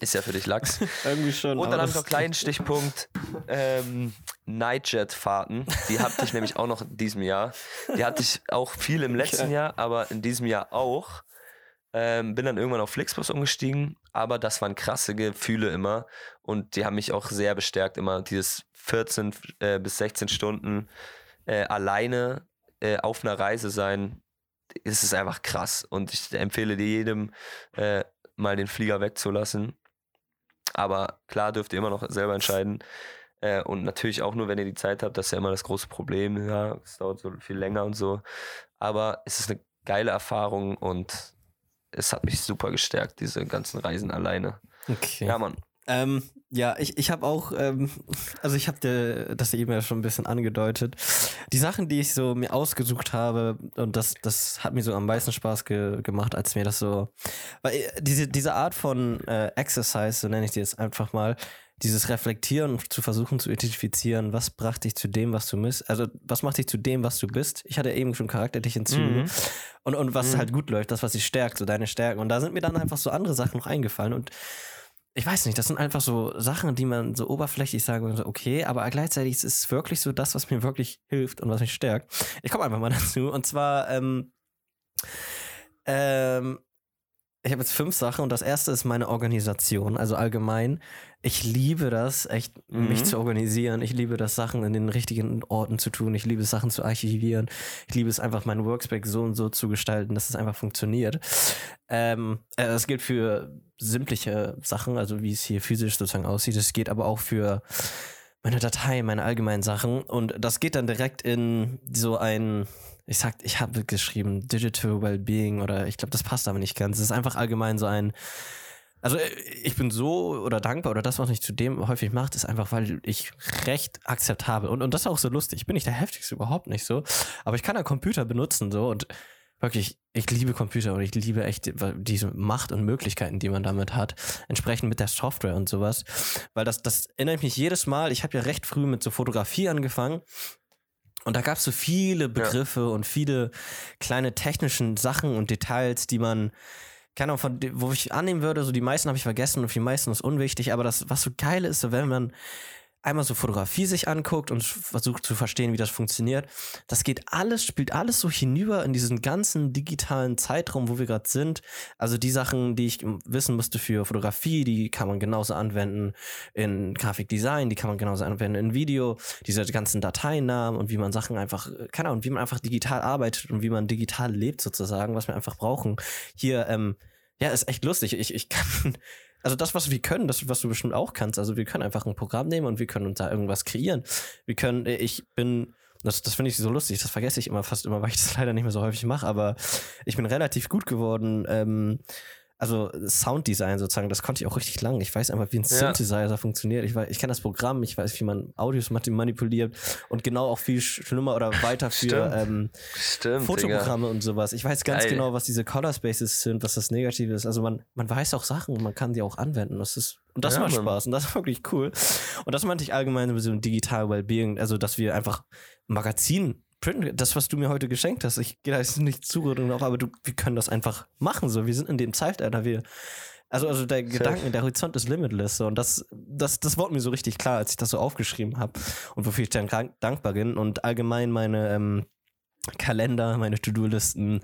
S5: Ist ja für dich Lachs.
S6: Irgendwie schon.
S5: Und dann habe ich
S6: das-
S5: noch einen kleinen Stichpunkt. Ähm, Nightjet-Fahrten. Die hatte ich nämlich auch noch in diesem Jahr. Die hatte ich auch viel im letzten
S6: Okay.
S5: Jahr, aber in diesem Jahr auch. Ähm, bin dann irgendwann auf Flixbus umgestiegen, aber das waren krasse Gefühle immer und die haben mich auch sehr bestärkt, immer dieses 14 äh, bis 16 Stunden äh, alleine äh, auf einer Reise sein. Es ist einfach krass und ich empfehle dir jedem, äh, mal den Flieger wegzulassen. Aber klar dürft ihr immer noch selber entscheiden. Äh, und natürlich auch nur, wenn ihr die Zeit habt, das ist ja immer das große Problem. Ja, es dauert so viel länger und so. Aber es ist eine geile Erfahrung und es hat mich super gestärkt, diese ganzen Reisen alleine.
S6: Okay.
S5: Ja, Mann.
S6: Ähm, ja, ich, ich habe auch, ähm, also ich habe dir das eben ja schon ein bisschen angedeutet. Die Sachen, die ich so mir ausgesucht habe, und das, das hat mir so am meisten Spaß ge gemacht, als mir das so, weil äh, diese, diese Art von äh, Exercise, so nenne ich die jetzt einfach mal, dieses Reflektieren zu versuchen zu identifizieren, was brachte dich zu dem, was du bist, also was macht dich zu dem, was du bist. Ich hatte eben schon charakterliche Züge
S5: Mhm.
S6: und, und was
S5: Mhm.
S6: halt gut läuft, das, was dich stärkt, so deine Stärken. Und da sind mir dann einfach so andere Sachen noch eingefallen und ich weiß nicht, das sind einfach so Sachen, die man so oberflächlich sagen würde, okay, aber gleichzeitig ist es wirklich so das, was mir wirklich hilft und was mich stärkt. Ich komme einfach mal dazu. Und zwar, ähm, ähm, ich habe jetzt fünf Sachen und das erste ist meine Organisation, also allgemein. Ich liebe das, echt mich
S5: Mhm.
S6: zu organisieren. Ich liebe das, Sachen in den richtigen Orten zu tun. Ich liebe es, Sachen zu archivieren. Ich liebe es einfach, meinen Workspace so und so zu gestalten, dass es einfach funktioniert. Ähm, äh, das gilt für simple Sachen, also wie es hier physisch sozusagen aussieht. Es geht aber auch für meine Datei, meine allgemeinen Sachen. Und das geht dann direkt in so ein, ich sag, ich habe geschrieben, Digital Wellbeing oder ich glaube, das passt aber nicht ganz. Es ist einfach allgemein so ein, also äh, ich bin so oder dankbar oder das, was mich zudem häufig macht, ist einfach, weil ich recht akzeptabel und, und das ist auch so lustig. Ich bin nicht der heftigste, überhaupt nicht so, aber ich kann einen Computer benutzen so und wirklich, ich liebe Computer und ich liebe echt diese Macht und Möglichkeiten, die man damit hat, entsprechend mit der Software und sowas, weil das, das erinnert mich jedes Mal, ich habe ja recht früh mit so Fotografie angefangen und da gab es so viele Begriffe und viele kleine technischen Sachen und Details, die man keine Ahnung, von, wo ich annehmen würde, so die meisten habe ich vergessen und für die meisten ist unwichtig, aber das, was so geil ist, so wenn man einmal so Fotografie sich anguckt und versucht zu verstehen, wie das funktioniert, das geht alles, spielt alles so hinüber in diesen ganzen digitalen Zeitraum, wo wir gerade sind. Also die Sachen, die ich wissen musste für Fotografie, die kann man genauso anwenden in Grafikdesign, die kann man genauso anwenden in Video, diese ganzen Dateinamen und wie man Sachen einfach, keine Ahnung, wie man einfach digital arbeitet und wie man digital lebt sozusagen, was wir einfach brauchen. Hier, ähm, ja, ist echt lustig. Ich, ich kann, also das, was wir können, das, was du bestimmt auch kannst, also wir können einfach ein Programm nehmen und wir können uns da irgendwas kreieren. Wir können, äh, ich bin, das, das finde ich so lustig, das vergesse ich immer fast immer, weil ich das leider nicht mehr so häufig mache, aber ich bin relativ gut geworden, ähm, also Sounddesign sozusagen, das konnte ich auch richtig lang. Ich weiß einfach, wie ein
S5: Ja.
S6: Synthesizer funktioniert. Ich, weiß, ich kenne das Programm, ich weiß, wie man Audios manipuliert und genau auch viel schlimmer oder weiter für
S5: Stimmt.
S6: ähm,
S5: Stimmt, Digga.
S6: Fotoprogramme und sowas. Ich weiß ganz
S5: Geil.
S6: genau, was diese Color Spaces sind, was das Negative ist. Also man, man weiß auch Sachen, man kann die auch anwenden. Das ist, und das
S5: Ja,
S6: macht
S5: Mann.
S6: Spaß und das ist wirklich cool. Und das meinte ich allgemein mit so einem Digital Wellbeing, also dass wir einfach Magazin das, was du mir heute geschenkt hast, ich gehe da jetzt nicht Zugründung noch, aber du, wir können das einfach machen. So, wir sind in dem Zeitalter, wir. Also, also der Gedanke, der Horizont ist limitless. So, und das, das, das wurde mir so richtig klar, als ich das so aufgeschrieben habe und wofür ich dann dankbar bin. Und allgemein meine ähm, Kalender, meine To-Do-Listen,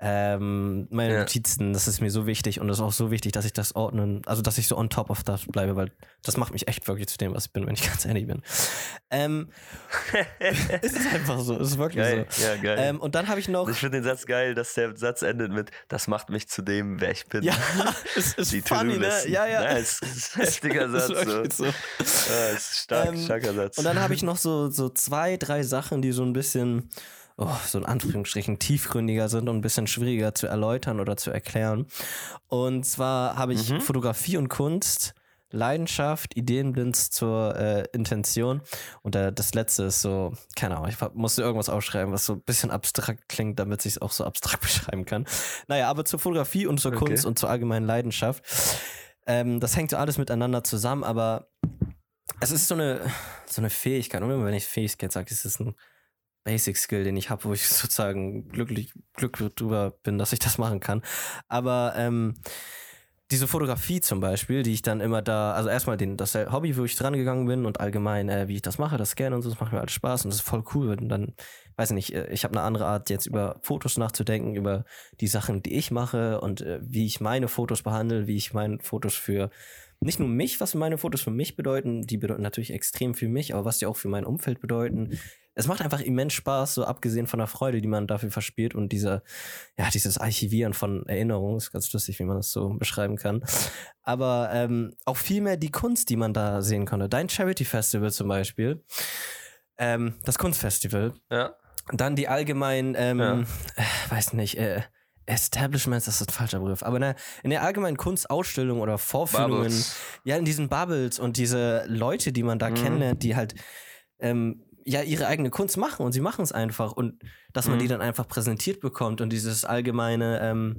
S6: ähm, meine
S5: Ja.
S6: Notizen, das ist mir so wichtig und es ist auch so wichtig, dass ich das ordnen, also dass ich so on top of das bleibe, weil das macht mich echt wirklich zu dem, was ich bin, wenn ich ganz ehrlich bin. Ähm, es ist einfach so, es ist wirklich
S5: Geil,
S6: so.
S5: ja, geil.
S6: Ähm, und dann habe ich noch,
S5: ich finde den Satz geil, dass der Satz endet mit, das macht mich zu dem, wer ich bin.
S6: ja, es ist
S5: Die
S6: funny, ne? Ja, ja.
S5: Ja, es ist ein heftiger Satz.
S6: ist
S5: so.
S6: so.
S5: Ja, es ist stark,
S6: Ähm,
S5: starker Satz.
S6: Und dann habe ich noch so, so zwei, drei Sachen, die so ein bisschen, oh, so in Anführungsstrichen, tiefgründiger sind und ein bisschen schwieriger zu erläutern oder zu erklären. Und zwar habe ich Fotografie und Kunst. Leidenschaft, Ideenblind zur äh, Intention. Und äh, das letzte ist so, keine Ahnung, ich musste irgendwas aufschreiben, was so ein bisschen abstrakt klingt, damit ich es auch so abstrakt beschreiben kann. Naja, aber zur Fotografie und zur
S5: Okay.
S6: Kunst und zur allgemeinen Leidenschaft. Ähm, das hängt so alles miteinander zusammen, aber es ist so eine, so eine Fähigkeit. Und immer wenn ich Fähigkeit sage, ist es ein Basic Skill, den ich habe, wo ich sozusagen glücklich, glücklich drüber bin, dass ich das machen kann. Aber ähm, diese Fotografie zum Beispiel, die ich dann immer da, also erstmal den, das Hobby, wo ich dran gegangen bin und allgemein, äh, wie ich das mache, das Scannen und so, das macht mir alles Spaß und das ist voll cool. Und dann, weiß ich nicht, äh, ich habe eine andere Art, jetzt über Fotos nachzudenken, über die Sachen, die ich mache und äh, wie ich meine Fotos behandle, wie ich meine Fotos für nicht nur mich, was meine Fotos für mich bedeuten, die bedeuten natürlich extrem für mich, aber was die auch für mein Umfeld bedeuten. Es macht einfach immens Spaß, so abgesehen von der Freude, die man dafür verspielt und diese, ja, dieses Archivieren von Erinnerungen, ist ganz lustig, wie man das so beschreiben kann. Aber ähm, auch viel mehr die Kunst, die man da sehen konnte. Dein Charity Festival zum Beispiel, ähm, das Kunstfestival,
S5: ja.
S6: dann die allgemeinen, ähm,
S5: Ja.
S6: äh, weiß nicht, äh, Establishments, das ist ein falscher Begriff, aber in der, in der allgemeinen Kunstausstellung oder Vorführungen,
S5: Bubbles.
S6: ja, in diesen Bubbles und diese Leute, die man da
S5: Mhm.
S6: kennenlernt, die halt ähm, ja ihre eigene Kunst machen und sie machen es einfach und dass man
S5: Mhm.
S6: die dann einfach präsentiert bekommt und dieses allgemeine, ähm,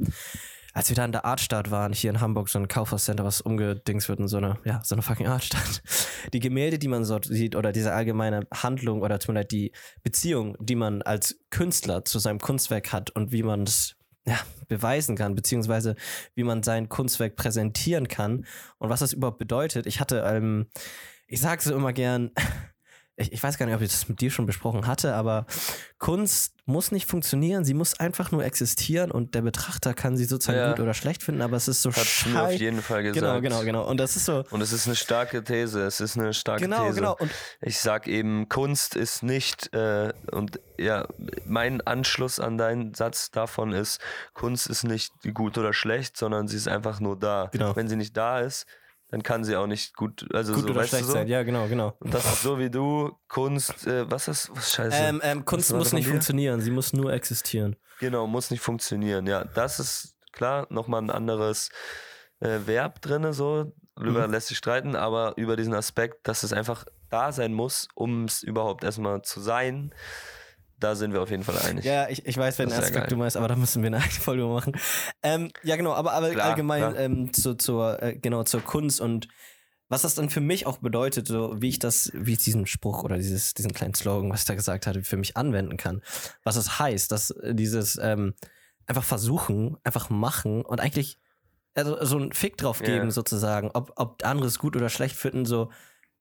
S6: als wir da in der Artstadt waren, hier in Hamburg, so ein Kaufhauscenter, was umgedings wird in so eine, ja, so eine fucking Artstadt. Die Gemälde, die man dort sieht, oder diese allgemeine Handlung oder zumindest die Beziehung, die man als Künstler zu seinem Kunstwerk hat und wie man es ja, beweisen kann, beziehungsweise wie man sein Kunstwerk präsentieren kann und was das überhaupt bedeutet. Ich hatte, ähm, ich sage so immer gern, ich, ich weiß gar nicht, ob ich das mit dir schon besprochen hatte, aber Kunst muss nicht funktionieren, sie muss einfach nur existieren und der Betrachter kann sie sozusagen
S5: Ja.
S6: gut oder schlecht finden, aber es ist so
S5: Hat mir auf jeden Fall gesagt.
S6: Genau, genau, genau. Und das ist so.
S5: Und es ist eine starke These. Es ist eine starke
S6: Genau,
S5: These.
S6: genau. Und
S5: Ich sag eben, Kunst ist nicht, äh, und ja, mein Anschluss an deinen Satz davon ist, Kunst ist nicht gut oder schlecht, sondern sie ist einfach nur da.
S6: Genau.
S5: Wenn sie nicht da ist, dann kann sie auch nicht gut, also
S6: gut
S5: so,
S6: oder schlecht
S5: so?
S6: sein, ja, genau, genau.
S5: Und das ist so wie du, Kunst, äh, was ist, was scheiße?
S6: Ähm, ähm, Kunst muss nicht funktionieren, sie muss nur existieren.
S5: Genau, muss nicht funktionieren. Ja, das ist klar, nochmal ein anderes äh, Verb drin, so. Darüber
S6: Mhm.
S5: lässt sich streiten, aber über diesen Aspekt, dass es einfach da sein muss, um es überhaupt erstmal zu sein, da sind wir auf jeden Fall einig.
S6: Ja, ich, ich weiß, welchen
S5: Das
S6: Aspekt du meinst, aber da müssen wir eine eigene Folge machen. Ähm, ja, genau, aber, aber
S5: Klar,
S6: allgemein
S5: klar.
S6: Ähm, zu, zur, äh, genau, zur Kunst und was das dann für mich auch bedeutet, so wie ich das, wie ich diesen Spruch oder dieses, diesen kleinen Slogan, was ich da gesagt hatte, für mich anwenden kann. Was es heißt, dass äh, dieses ähm, einfach versuchen, einfach machen und eigentlich also so einen Fick drauf geben, sozusagen, ob, ob andere es gut oder schlecht finden, so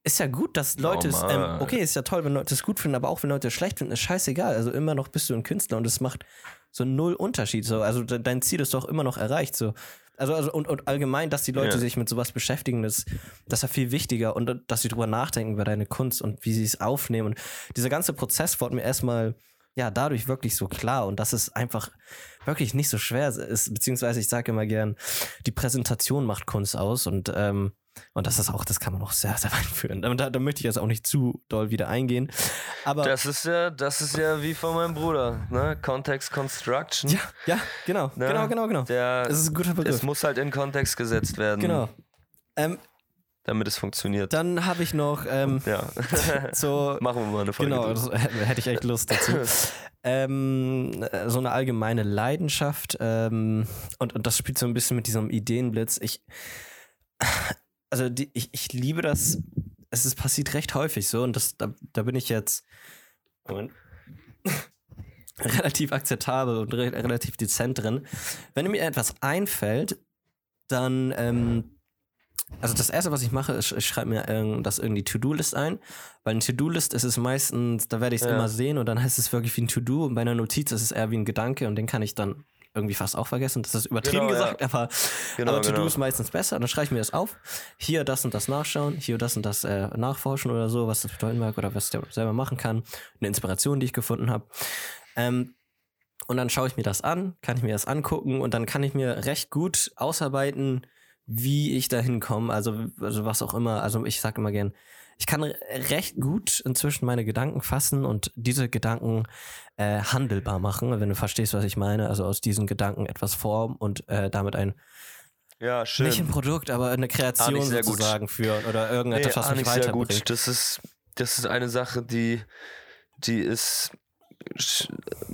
S6: ist ja gut, dass Leute es, ähm, okay, ist ja toll, wenn Leute es gut finden, aber auch wenn Leute es schlecht finden, ist scheißegal. Also immer noch bist du ein Künstler und es macht so null Unterschied. So. Also de dein Ziel ist doch immer noch erreicht. So. Also, also und, und allgemein, dass die Leute
S5: Ja.
S6: sich mit sowas beschäftigen, das, das ist ja viel wichtiger und dass sie drüber nachdenken über deine Kunst und wie sie es aufnehmen. Und dieser ganze Prozess wurde mir erstmal ja dadurch wirklich so klar und dass es einfach wirklich nicht so schwer ist, beziehungsweise ich sage immer gern, die Präsentation macht Kunst aus und ähm, und das ist auch, das kann man auch sehr, sehr weit führen. Da, da möchte ich jetzt auch nicht zu doll wieder eingehen. Aber
S5: Das ist ja, das ist ja wie von meinem Bruder, ne? Context Construction.
S6: ja, ja, genau,
S5: ne?
S6: genau, genau, genau.
S5: Der,
S6: Das ist ein guter Begriff.
S5: es muss halt in Kontext gesetzt werden,
S6: Genau. Ähm,
S5: damit es funktioniert.
S6: dann habe ich noch ähm,
S5: ja.
S6: so
S5: Machen wir mal eine Folge.
S6: Genau, das hätte hätte ich echt Lust dazu. ähm, äh, so eine allgemeine Leidenschaft ähm, und, und das spielt so ein bisschen mit diesem Ideenblitz. Ich, also die, ich, ich liebe das. Es ist passiert recht häufig so und das, da, da bin ich jetzt Moment, relativ akzeptabel und re relativ dezent drin. Wenn mir etwas einfällt, dann ähm, also das erste, was ich mache, ist, ich schreibe mir ähm, das irgendwie To-Do-List ein, weil eine To-Do-List ist es meistens, da werde ich es
S5: Ja.
S6: immer sehen und dann heißt es wirklich wie ein To-Do und bei einer Notiz ist es eher wie ein Gedanke und den kann ich dann irgendwie fast auch vergessen. Das ist übertrieben
S5: Genau, ja.
S6: gesagt, aber,
S5: Genau,
S6: aber To-Do
S5: genau.
S6: ist meistens besser. Und dann schreibe ich mir das auf. Hier das und das nachschauen, hier das und das äh, nachforschen oder so, was das bedeuten mag oder was ich selber machen kann. Eine Inspiration, die ich gefunden habe. Ähm, und dann schaue ich mir das an, kann ich mir das angucken und dann kann ich mir recht gut ausarbeiten, wie ich da hinkomme. Also, also was auch immer. Also ich sage immer gern, ich kann re- recht gut inzwischen meine Gedanken fassen und diese Gedanken äh, handelbar machen, wenn du verstehst, was ich meine. Also aus diesen Gedanken etwas formen und äh, damit ein,
S5: ja, schön.
S6: nicht ein Produkt, aber eine Kreation
S5: sehr gut.
S6: sozusagen führen oder irgendetwas, was
S5: ah,
S6: mich
S5: nicht sehr
S6: weiterbringt.
S5: gut. Das ist, das ist eine Sache, die, die ist, ist,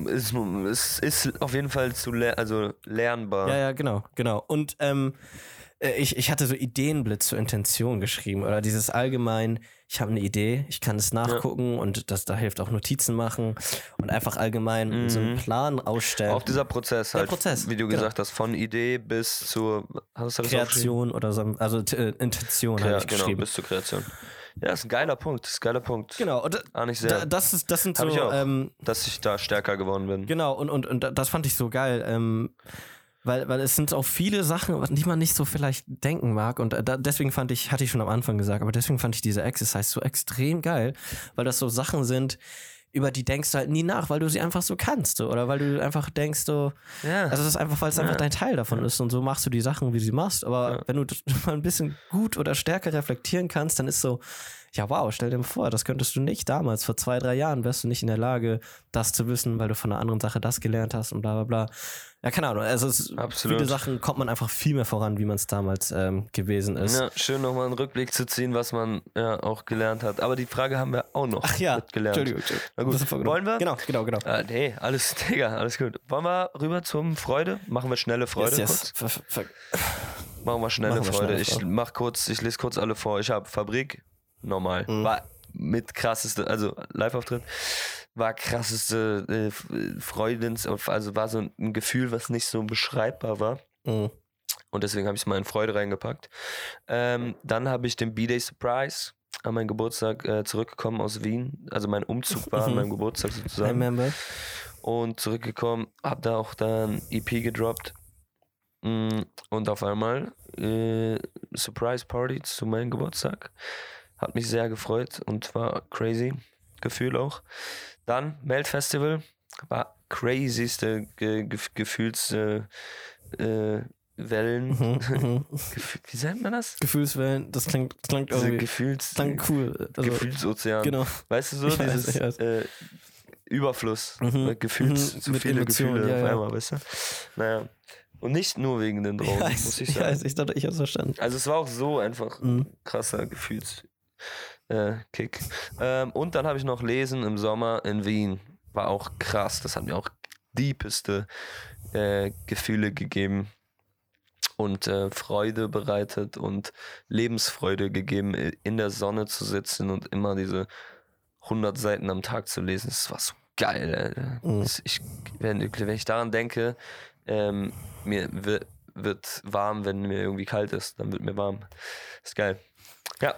S5: ist, ist auf jeden Fall zu ler also lernbar.
S6: Ja, ja, genau, genau. Und ähm, äh, ich, ich hatte so Ideenblitz zur Intention geschrieben oder dieses allgemein, ich habe eine Idee, ich kann es nachgucken und das da hilft auch Notizen machen und einfach allgemein so einen
S5: Mhm.
S6: Plan ausstellen.
S5: Auch dieser Prozess
S6: Der
S5: halt,
S6: Prozess,
S5: wie du
S6: genau.
S5: gesagt hast, von Idee bis zur?
S6: Kreation oder so, also äh, Intention habe
S5: Ja,
S6: ich
S5: genau,
S6: geschrieben.
S5: bis zur Kreation. Ja, ist ein geiler Punkt, ist ein geiler Punkt.
S6: Genau, und
S5: Ah, nicht
S6: da,
S5: sehr,
S6: das, ist, das sind
S5: Hab
S6: so,
S5: ich auch.
S6: ähm,
S5: dass ich da stärker geworden bin.
S6: Genau, und, und, und das fand ich so geil, ähm, weil, weil es sind auch viele Sachen, die man nicht so vielleicht denken mag. Und äh, da, deswegen fand ich, hatte ich schon am Anfang gesagt, aber deswegen fand ich diese Exercise so extrem geil, weil das so Sachen sind, über die denkst du halt nie nach, weil du sie einfach so kannst. Oder weil du einfach denkst, so,
S5: Ja.
S6: also das ist einfach, weil es einfach
S5: Ja.
S6: dein Teil davon ist und so machst du die Sachen, wie du sie machst. Aber
S5: Ja.
S6: wenn du mal ein bisschen gut oder stärker reflektieren kannst, dann ist so, ja wow, stell dir mal vor, das könntest du nicht damals, vor zwei, drei Jahren wärst du nicht in der Lage, das zu wissen, weil du von einer anderen Sache das gelernt hast und bla bla bla. Ja, keine Ahnung. Also es,
S5: Absolut.
S6: viele Sachen kommt man einfach viel mehr voran, wie man es damals ähm, gewesen ist.
S5: Ja, schön nochmal einen Rückblick zu ziehen, was man ja auch gelernt hat. Aber die Frage haben wir auch noch
S6: Ach ja,
S5: mitgelernt.
S6: Entschuldigung, Entschuldigung.
S5: Na gut, wollen wir?
S6: Genau, genau, genau.
S5: Ah, nee, alles, Digga, alles gut. Wollen wir rüber zum Freude? Machen wir schnelle Freude
S6: yes,
S5: kurz?
S6: yes. Ver-
S5: Machen wir schnelle
S6: Machen wir
S5: Freude.
S6: schnelle
S5: ich mach kurz, ich lese kurz alle vor. Ich habe Fabrik, normal.
S6: Mhm.
S5: War mit krasseste, also Live-Auftritt, war krasseste äh, Freudens, also war so ein Gefühl, was nicht so beschreibbar war.
S6: Mhm.
S5: Und deswegen habe ich es mal in Freude reingepackt. Ähm, dann habe ich den B-Day Surprise. an meinem Geburtstag äh, zurückgekommen aus Wien. Also mein Umzug war an meinem Geburtstag
S6: I
S5: sozusagen.
S6: remember.
S5: Und zurückgekommen, hab da auch dann EP gedroppt. Mm, Und auf einmal äh, Surprise Party zu meinem Geburtstag. Hat mich sehr gefreut und war crazy. Gefühl auch. Dann Melt Festival. War crazyste Ge Ge Gefühls äh, äh.
S6: Mhm, mhm.
S5: Wie nennt man das?
S6: Gefühlswellen, das klingt, das klingt irgendwie.
S5: Gefühls
S6: klingt cool. Also,
S5: Gefühlsozean.
S6: Genau.
S5: Weißt du so,
S6: Ich
S5: dieses. Äh, Überfluss,
S6: Mhm,
S5: mit Gefühls,
S6: mhm,
S5: zu
S6: mit
S5: viele
S6: Emotionen,
S5: Gefühle
S6: ja,
S5: auf
S6: ja.
S5: einmal, weißt du? Naja. Und nicht nur wegen den Drogen,
S6: Ja,
S5: muss ich sagen.
S6: weiß, ich dachte, ich hab's verstanden.
S5: Also es war auch so einfach
S6: Mhm.
S5: ein krasser Gefühlskick. Äh, Kick. ähm, und dann habe ich noch Lesen im Sommer in Wien. War auch krass. Das hat mir auch deepeste äh, Gefühle gegeben und äh, Freude bereitet und Lebensfreude gegeben, in der Sonne zu sitzen und immer diese 100 Seiten am Tag zu lesen. Das war so geil.
S6: Mhm.
S5: Ich, wenn, wenn ich daran denke, ähm, mir wird, wird warm, wenn mir irgendwie kalt ist. Dann wird mir warm. Ist geil. Ja.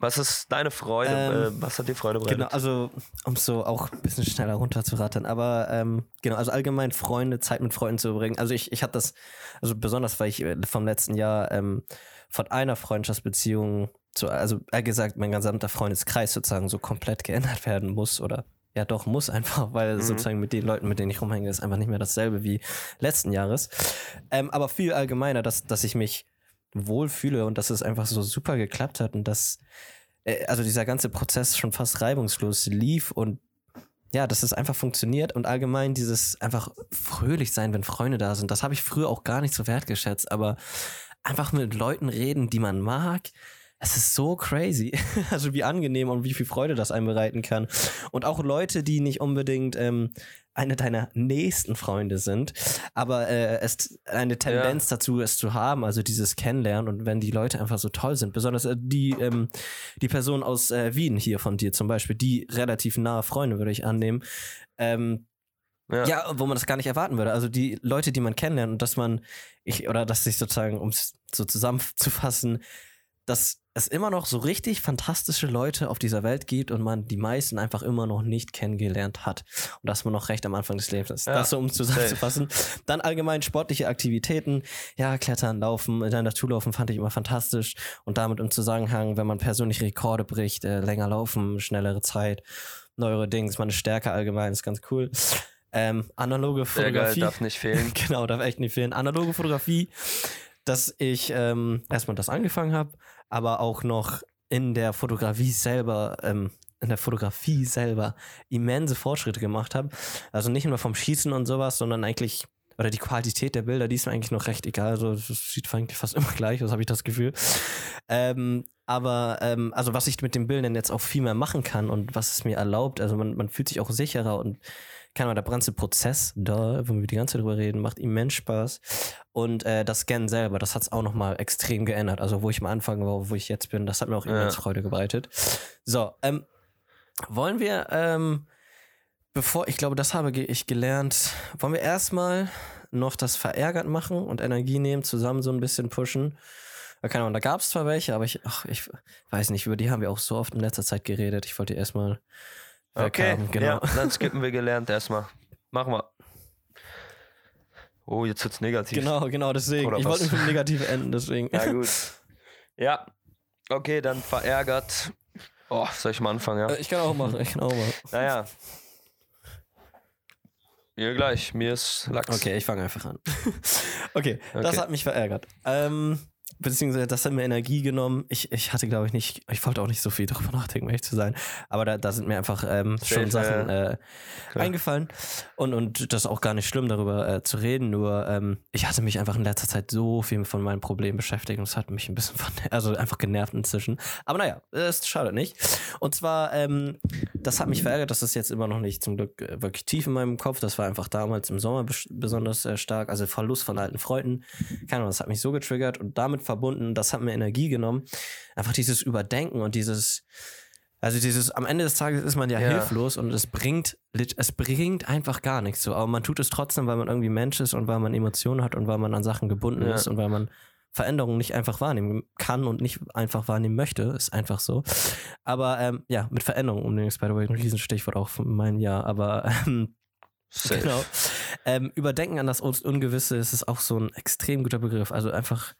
S5: Was ist deine Freude?
S6: Ähm,
S5: äh, was hat dir Freude bereitet?
S6: Genau, also um so auch ein bisschen schneller runterzurattern, aber ähm, genau, also allgemein Freunde, Zeit mit Freunden zu verbringen. Also ich, ich hatte das, also besonders, weil ich äh, vom letzten Jahr ähm, von einer Freundschaftsbeziehung zu, also eher gesagt, mein gesamter Freundeskreis sozusagen so komplett geändert werden muss oder ja doch muss einfach, weil
S5: Mhm.
S6: sozusagen mit den Leuten, mit denen ich rumhänge, ist einfach nicht mehr dasselbe wie letzten Jahres. Ähm, aber viel allgemeiner, dass, dass ich mich wohlfühle und dass es einfach so super geklappt hat und dass äh, also dieser ganze Prozess schon fast reibungslos lief und ja, dass es einfach funktioniert und allgemein dieses einfach fröhlich sein, wenn Freunde da sind, das habe ich früher auch gar nicht so wertgeschätzt, aber einfach mit Leuten reden, die man mag, es ist so crazy. Also wie angenehm und wie viel Freude das einem bereiten kann. Und auch Leute, die nicht unbedingt ähm, eine deiner nächsten Freunde sind, aber äh, es eine Tendenz dazu, es zu haben, also dieses Kennenlernen und wenn die Leute einfach so toll sind, besonders äh, die, ähm, die Person aus äh, Wien hier von dir zum Beispiel, die relativ nahe Freunde, würde ich annehmen, ähm,
S5: Ja.
S6: ja, wo man das gar nicht erwarten würde. Also die Leute, die man kennenlernt und dass man, ich, oder dass sich sozusagen, um es so zusammenzufassen, dass es immer noch so richtig fantastische Leute auf dieser Welt gibt und man die meisten einfach immer noch nicht kennengelernt hat. Und dass man noch recht am Anfang des Lebens ist.
S5: Ja,
S6: das so, um zusammenzufassen. Dann allgemein sportliche Aktivitäten. Ja, Klettern, Laufen, in der Natur laufen fand ich immer fantastisch. Und damit im Zusammenhang, wenn man persönlich Rekorde bricht, äh, länger laufen, schnellere Zeit, neuere Dings, man ist stärker allgemein, ist ganz cool. Ähm, analoge
S5: Sehr geil,
S6: Fotografie.
S5: darf nicht fehlen.
S6: genau, darf echt nicht fehlen. Analoge Fotografie, dass ich ähm, erstmal das angefangen habe, aber auch noch in der Fotografie selber, ähm, in der Fotografie selber immense Fortschritte gemacht habe. Also nicht nur vom Schießen und sowas, sondern eigentlich, oder die Qualität der Bilder, die ist mir eigentlich noch recht egal. Also es sieht eigentlich fast immer gleich aus, habe ich das Gefühl. Ähm, aber ähm, also was ich mit den Bildern jetzt auch viel mehr machen kann und was es mir erlaubt, also man, man fühlt sich auch sicherer und keine Ahnung, der ganze Prozess da, wo wir die ganze Zeit drüber reden, macht immens Spaß. Und äh, das Scannen selber, das hat es auch nochmal extrem geändert. Also wo ich am Anfang war, wo ich jetzt bin, das hat mir auch immens
S5: Ja.
S6: Freude bereitet. So, ähm, wollen wir, ähm, bevor, ich glaube, das habe ich gelernt, wollen wir erstmal noch das verärgert machen und Energie nehmen, zusammen so ein bisschen pushen. Keine Ahnung, da gab es zwar welche, aber ich, ach, ich weiß nicht, über die haben wir auch so oft in letzter Zeit geredet. Ich wollte die erstmal
S5: Okay,
S6: weghaben, genau.
S5: ja, dann skippen wir gelernt erstmal. Machen wir. Oh, jetzt wird's negativ.
S6: Genau, genau, deswegen.
S5: Oder
S6: ich
S5: was?
S6: wollte nicht mit dem Negativ enden, deswegen.
S5: Ja, gut. Ja, okay, dann verärgert. Oh, soll ich mal anfangen, ja?
S6: Äh, Ich kann auch machen, ich kann auch machen.
S5: Naja. Ihr gleich, mir ist Lachs.
S6: Okay, ich fange einfach an. okay, das
S5: Okay.
S6: hat mich verärgert. Ähm, beziehungsweise das hat mir Energie genommen. Ich, ich hatte, glaube ich, nicht, ich wollte auch nicht so viel darüber nachdenken, um ehrlich zu sein. Aber da, da sind mir einfach ähm, schon Sachen äh, eingefallen. Und, und das ist auch gar nicht schlimm, darüber äh, zu reden. Nur ähm, ich hatte mich einfach in letzter Zeit so viel von meinen Problemen beschäftigt und es hat mich ein bisschen von, also einfach genervt inzwischen. Aber naja, es schadet nicht. Und zwar, ähm, das hat mich verärgert, das ist jetzt immer noch nicht zum Glück äh, wirklich tief in meinem Kopf. Das war einfach damals im Sommer bes- besonders äh, stark. Also Verlust von alten Freunden. Keine Ahnung, das hat mich so getriggert und damit verbunden, das hat mir Energie genommen. Einfach dieses Überdenken und dieses, also dieses, am Ende des Tages ist man ja,
S5: Ja.
S6: hilflos und es bringt, es bringt einfach gar nichts so. Aber man tut es trotzdem, weil man irgendwie Mensch ist und weil man Emotionen hat und weil man an Sachen gebunden
S5: Ja.
S6: ist und weil man Veränderungen nicht einfach wahrnehmen kann und nicht einfach wahrnehmen möchte. Ist einfach so. Aber ähm, ja, mit Veränderungen unbedingt ist by the way ein Riesenstichwort auch von meinem Jahr. Aber ähm,
S5: Safe.
S6: Genau. Ähm, Überdenken an das Un- Ungewisse ist es auch so ein extrem guter Begriff. Also einfach,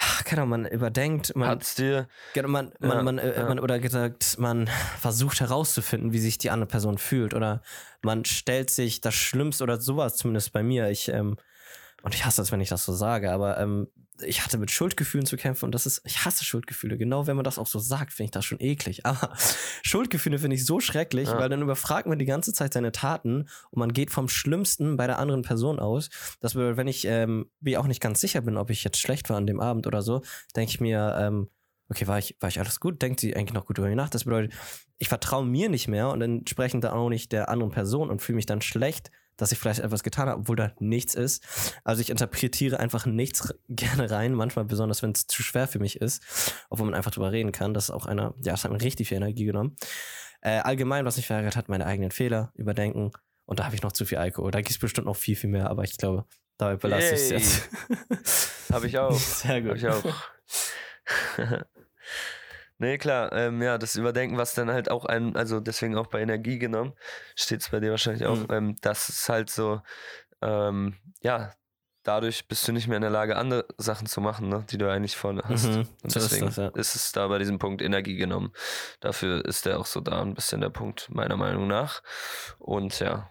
S6: ach, keine Ahnung, man überdenkt, man,
S5: Hat's dir,
S6: genau, man, man,
S5: Ja,
S6: man, äh,
S5: ja.
S6: man, oder gesagt, man versucht herauszufinden, wie sich die andere Person fühlt. Oder man stellt sich das Schlimmste oder sowas zumindest bei mir. Ich, ähm, und ich hasse es, wenn ich das so sage, aber ähm, ich hatte mit Schuldgefühlen zu kämpfen und das ist, ich hasse Schuldgefühle. Genau wenn man das auch so sagt, finde ich das schon eklig. Aber Schuldgefühle finde ich so schrecklich,
S5: Ja.
S6: weil dann überfragt man die ganze Zeit seine Taten und man geht vom Schlimmsten bei der anderen Person aus. Das bedeutet, wenn ich ähm, mir auch nicht ganz sicher bin, ob ich jetzt schlecht war an dem Abend oder so, denke ich mir, ähm, okay, war ich, war ich alles gut? Denkt sie eigentlich noch gut über die Nacht? Das bedeutet, ich vertraue mir nicht mehr und entsprechend dann auch nicht der anderen Person und fühle mich dann schlecht, dass ich vielleicht etwas getan habe, obwohl da nichts ist. Also ich interpretiere einfach nichts gerne rein, manchmal besonders, wenn es zu schwer für mich ist, obwohl man einfach drüber reden kann. Das ist auch einer, ja, das hat mir richtig viel Energie genommen. Äh, allgemein, was mich verärgert hat, meine eigenen Fehler überdenken. Und da habe ich noch zu viel Alkohol. Da gibt es bestimmt noch viel, viel mehr, aber ich glaube, dabei belasse ich es jetzt.
S5: habe ich auch.
S6: Sehr
S5: Hab
S6: gut.
S5: ich auch. Nee, klar, ähm, ja, das Überdenken, was dann halt auch ein, also deswegen auch bei Energie genommen, steht es bei dir wahrscheinlich auch,
S6: Mhm.
S5: ähm, das ist halt so, ähm, ja, dadurch bist du nicht mehr in der Lage, andere Sachen zu machen, ne, die du eigentlich vorne hast.
S6: Mhm,
S5: Und
S6: so ist
S5: deswegen
S6: das, ja.
S5: ist es da bei diesem Punkt Energie genommen. Dafür ist der auch so da ein bisschen der Punkt, meiner Meinung nach. Und ja,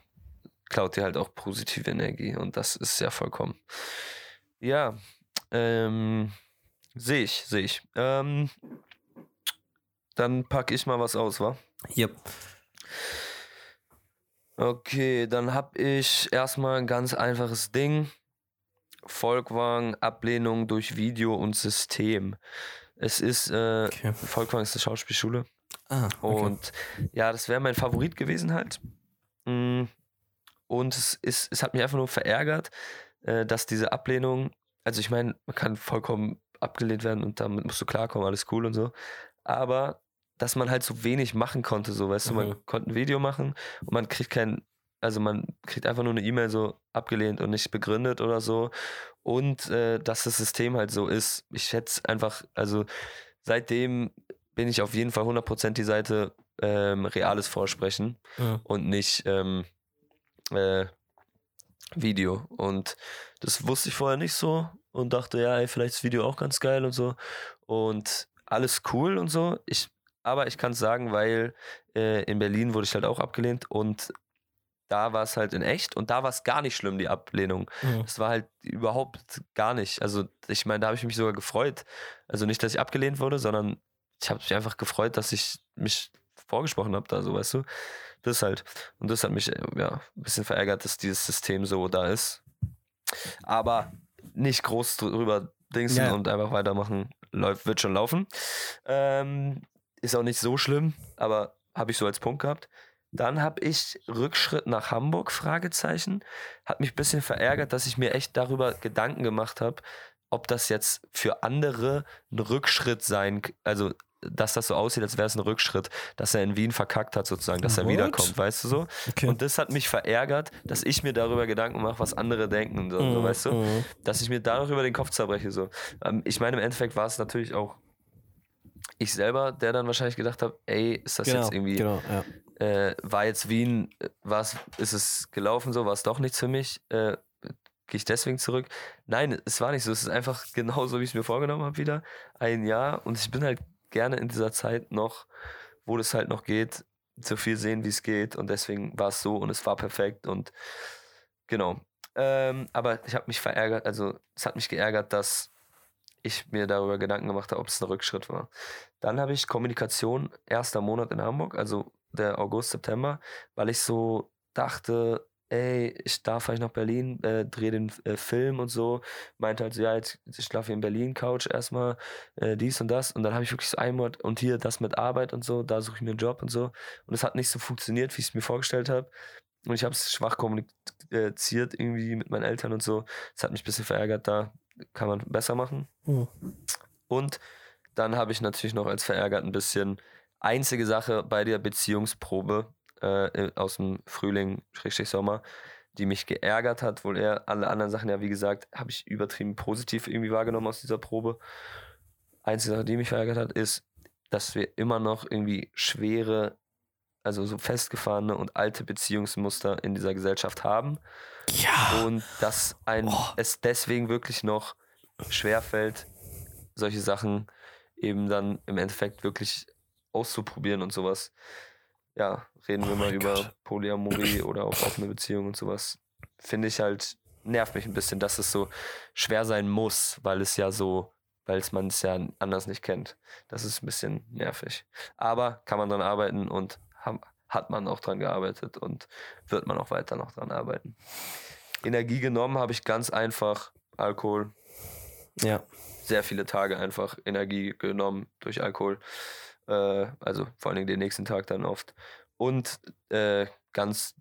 S5: klaut dir halt auch positive Energie und das ist ja vollkommen. Ja, ähm, sehe ich, sehe ich. Ähm, dann packe ich mal was aus, wa?
S6: Yep.
S5: Okay, dann habe ich erstmal ein ganz einfaches Ding. Volkwang, Ablehnung durch Video und System. Es ist, äh,
S6: Okay.
S5: Volkwang ist eine Schauspielschule.
S6: Ah, okay.
S5: Und ja, das wäre mein Favorit gewesen halt. Mm, Und es, ist, es hat mich einfach nur verärgert, äh, dass diese Ablehnung, also ich meine, man kann vollkommen abgelehnt werden und damit musst du klarkommen, alles cool und so. Aber dass man halt so wenig machen konnte, so weißt du, man
S6: Mhm.
S5: konnte ein Video machen und man kriegt kein, also man kriegt einfach nur eine E-Mail so abgelehnt und nicht begründet oder so. Und äh, dass das System halt so ist. Ich schätze einfach, also seitdem bin ich auf jeden Fall 100% die Seite ähm, reales Vorsprechen
S6: Ja.
S5: und nicht ähm, äh, Video. Und das wusste ich vorher nicht so und dachte, ja, ey, vielleicht ist Video auch ganz geil und so. Und alles cool und so. Ich, aber ich kann es sagen, weil äh, in Berlin wurde ich halt auch abgelehnt und da war es halt in echt und da war es gar nicht schlimm, die Ablehnung.
S6: Mhm.
S5: Es war halt überhaupt gar nicht. Also, ich meine, da habe ich mich sogar gefreut. Also nicht, dass ich abgelehnt wurde, sondern ich habe mich einfach gefreut, dass ich mich vorgesprochen habe da, so weißt du. Das halt. Und das hat mich äh, ja ein bisschen verärgert, dass dieses System so da ist. Aber nicht groß drüber dingsen
S6: Ja.
S5: und einfach weitermachen. Läuft, wird schon laufen. Ähm, ist auch nicht so schlimm, aber habe ich so als Punkt gehabt. Dann habe ich Rückschritt nach Hamburg, Fragezeichen. Hat mich ein bisschen verärgert, dass ich mir echt darüber Gedanken gemacht habe, ob das jetzt für andere ein Rückschritt sein, also dass das so aussieht, als wäre es ein Rückschritt, dass er in Wien verkackt hat sozusagen, dass er
S6: What?
S5: wiederkommt, weißt du so?
S6: Okay.
S5: Und das hat mich verärgert, dass ich mir darüber Gedanken mache, was andere denken und so, so
S6: Mhm,
S5: weißt du?
S6: mhm.
S5: Dass ich mir dadurch über den Kopf zerbreche. So. Ähm, ich meine, im Endeffekt war es natürlich auch ich selber, der dann wahrscheinlich gedacht habe, ey, ist das
S6: Genau,
S5: jetzt irgendwie
S6: genau, ja.
S5: äh, war jetzt Wien, war's, ist es gelaufen so, war es doch nichts für mich? Äh, Gehe ich deswegen zurück? Nein, es war nicht so. Es ist einfach genauso, wie ich es mir vorgenommen habe, wieder. Ein Jahr. Und ich bin halt gerne in dieser Zeit noch, wo das halt noch geht, so viel sehen, wie es geht. Und deswegen war es so und es war perfekt. Und genau. Ähm, aber ich habe mich verärgert, also es hat mich geärgert, dass ich mir darüber Gedanken gemacht habe, ob es ein Rückschritt war. Dann habe ich Kommunikation, erster Monat in Hamburg, also der August, September, weil ich so dachte, ey, ich darf vielleicht nach Berlin, äh, drehe den äh, Film und so. Meinte halt so, ja, jetzt ich schlafe in Berlin, Couch erstmal, äh, dies und das. Und dann habe ich wirklich so einen Monat und hier das mit Arbeit und so, da suche ich mir einen Job und so. Und es hat nicht so funktioniert, wie ich es mir vorgestellt habe. Und ich habe es schwach kommuniziert irgendwie mit meinen Eltern und so. Es hat mich ein bisschen verärgert, da kann man besser machen.
S6: Mhm.
S5: Und dann habe ich natürlich noch als verärgert ein bisschen einzige Sache bei der Beziehungsprobe äh, aus dem Frühling, Schrägstrich Sommer. die mich geärgert hat, wohl eher alle anderen Sachen, ja, wie gesagt, habe ich übertrieben positiv irgendwie wahrgenommen aus dieser Probe. Einzige Sache, die mich verärgert hat, ist, dass wir immer noch irgendwie schwere, also so festgefahrene und alte Beziehungsmuster in dieser Gesellschaft haben.
S6: Ja.
S5: Und dass ein,
S6: Oh.
S5: es deswegen wirklich noch schwerfällt, solche Sachen eben dann im Endeffekt wirklich auszuprobieren und sowas. Ja, reden wir
S6: Oh
S5: mal
S6: mein
S5: über
S6: Gott.
S5: Polyamorie oder auch offene Beziehungen und sowas. Finde ich halt, nervt mich ein bisschen, dass es so schwer sein muss, weil es ja so, weil es man es ja anders nicht kennt. Das ist ein bisschen nervig. Aber kann man dran arbeiten und hat man auch dran gearbeitet und wird man auch weiter noch dran arbeiten. Energie genommen habe ich ganz einfach Alkohol,
S6: Ja.
S5: sehr viele Tage einfach Energie genommen durch Alkohol. Äh, also vor allen Dingen den nächsten Tag dann oft. Und äh, ganz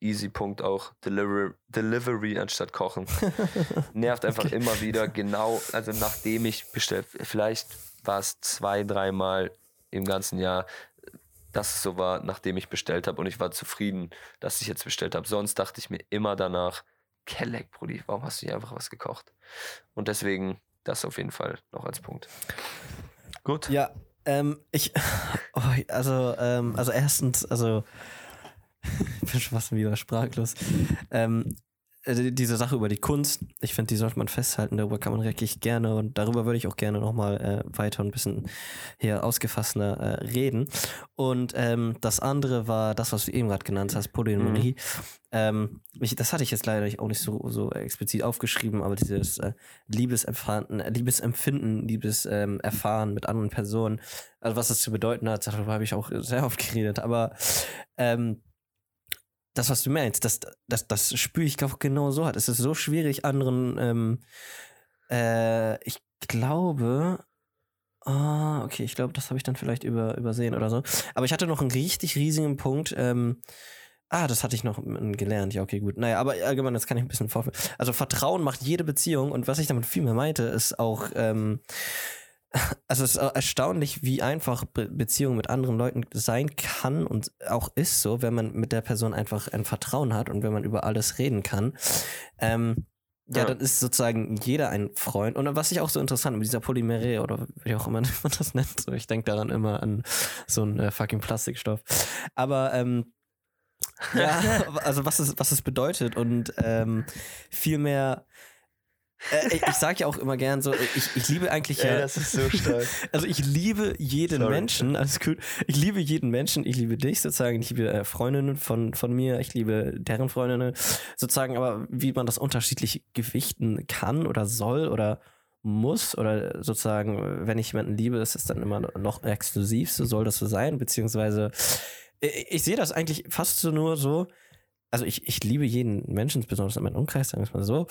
S5: easy Punkt auch Delivery, Delivery anstatt Kochen. Nervt einfach immer wieder, genau, also nachdem ich bestellt, vielleicht war es zwei, dreimal im ganzen Jahr, dass es so war, nachdem ich bestellt habe und ich war zufrieden, dass ich jetzt bestellt habe. Sonst dachte ich mir immer danach, Kelleck, Brudi, warum hast du hier einfach was gekocht? Und deswegen das auf jeden Fall noch als Punkt. Gut.
S6: Ja, ähm, ich, oh, also, ähm, also erstens, also, ich bin schon fast wieder sprachlos. Ähm, äh, diese Sache über die Kunst, ich finde, die sollte man festhalten, darüber kann man wirklich gerne und darüber würde ich auch gerne nochmal äh, weiter ein bisschen hier ausgefassener äh, reden. Und ähm, das andere war das, was du eben gerade genannt hast, Polyamorie. Ähm, ich, das hatte ich jetzt leider auch nicht so, so explizit aufgeschrieben, aber dieses äh, äh, Liebesempfinden, Liebeserfahren ähm, Erfahren mit anderen Personen, also was das zu bedeuten hat, darüber habe ich auch sehr oft geredet, aber ähm, das, was du meinst, das, das, das spüre ich auch genau so hat. Es ist so schwierig, anderen, ähm, äh, ich glaube, ah, okay, ich glaube, das habe ich dann vielleicht über, übersehen oder so. Aber ich hatte noch einen richtig riesigen Punkt, ähm, Ah, das hatte ich noch gelernt. Ja, okay, gut. Naja, aber allgemein, das kann ich ein bisschen vorführen. Also Vertrauen macht jede Beziehung und was ich damit viel mehr meinte, ist auch, ähm, also es ist erstaunlich, wie einfach Be Beziehung mit anderen Leuten sein kann und auch ist so, wenn man mit der Person einfach ein Vertrauen hat und wenn man über alles reden kann. Ähm, ja,
S5: Ja.
S6: dann ist sozusagen jeder ein Freund. Und was ich auch so interessant mit dieser Polymerie oder wie auch immer man das nennt, so, ich denke daran immer an so einen äh, fucking Plastikstoff. Aber ähm, ja, also was es, was es bedeutet und ähm, vielmehr. Äh, ich sage ja auch immer gern so, ich, ich liebe eigentlich ja.
S5: ist so stark.
S6: Also ich liebe jeden
S5: Sorry.
S6: Menschen, alles gut. Ich liebe jeden Menschen, ich liebe dich sozusagen, ich liebe äh, Freundinnen von, von mir, ich liebe deren Freundinnen sozusagen, aber wie man das unterschiedlich gewichten kann oder soll oder muss oder sozusagen, wenn ich jemanden liebe, ist es dann immer noch exklusiv, so soll das so sein, beziehungsweise ich, ich sehe das eigentlich fast so nur so, also ich, ich liebe jeden Menschen, besonders in meinem Umkreis, sagen wir es mal so,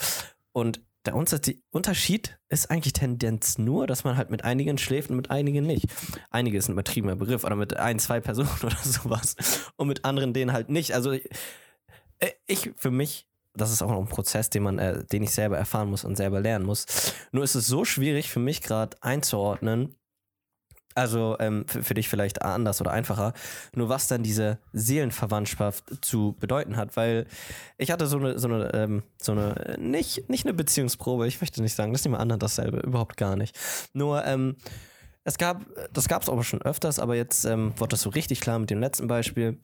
S6: und der Unter- Unterschied ist eigentlich Tendenz nur, dass man halt mit einigen schläft und mit einigen nicht. Einige ist ein übertriebener Begriff oder mit ein, zwei Personen oder sowas und mit anderen denen halt nicht. Also äh, ich für mich, das ist auch noch ein Prozess, den man, äh, den ich selber erfahren muss und selber lernen muss. Nur ist es so schwierig für mich gerade einzuordnen. Also ähm, für, für dich vielleicht anders oder einfacher. Nur was dann diese Seelenverwandtschaft zu bedeuten hat, weil ich hatte so eine, so eine, ähm, so eine, äh, nicht, nicht eine Beziehungsprobe, ich möchte nicht sagen, das ist nicht mal anderen dasselbe, überhaupt gar nicht. Nur, ähm, es gab, das gab es aber schon öfters, aber jetzt ähm, wurde das so richtig klar mit dem letzten Beispiel.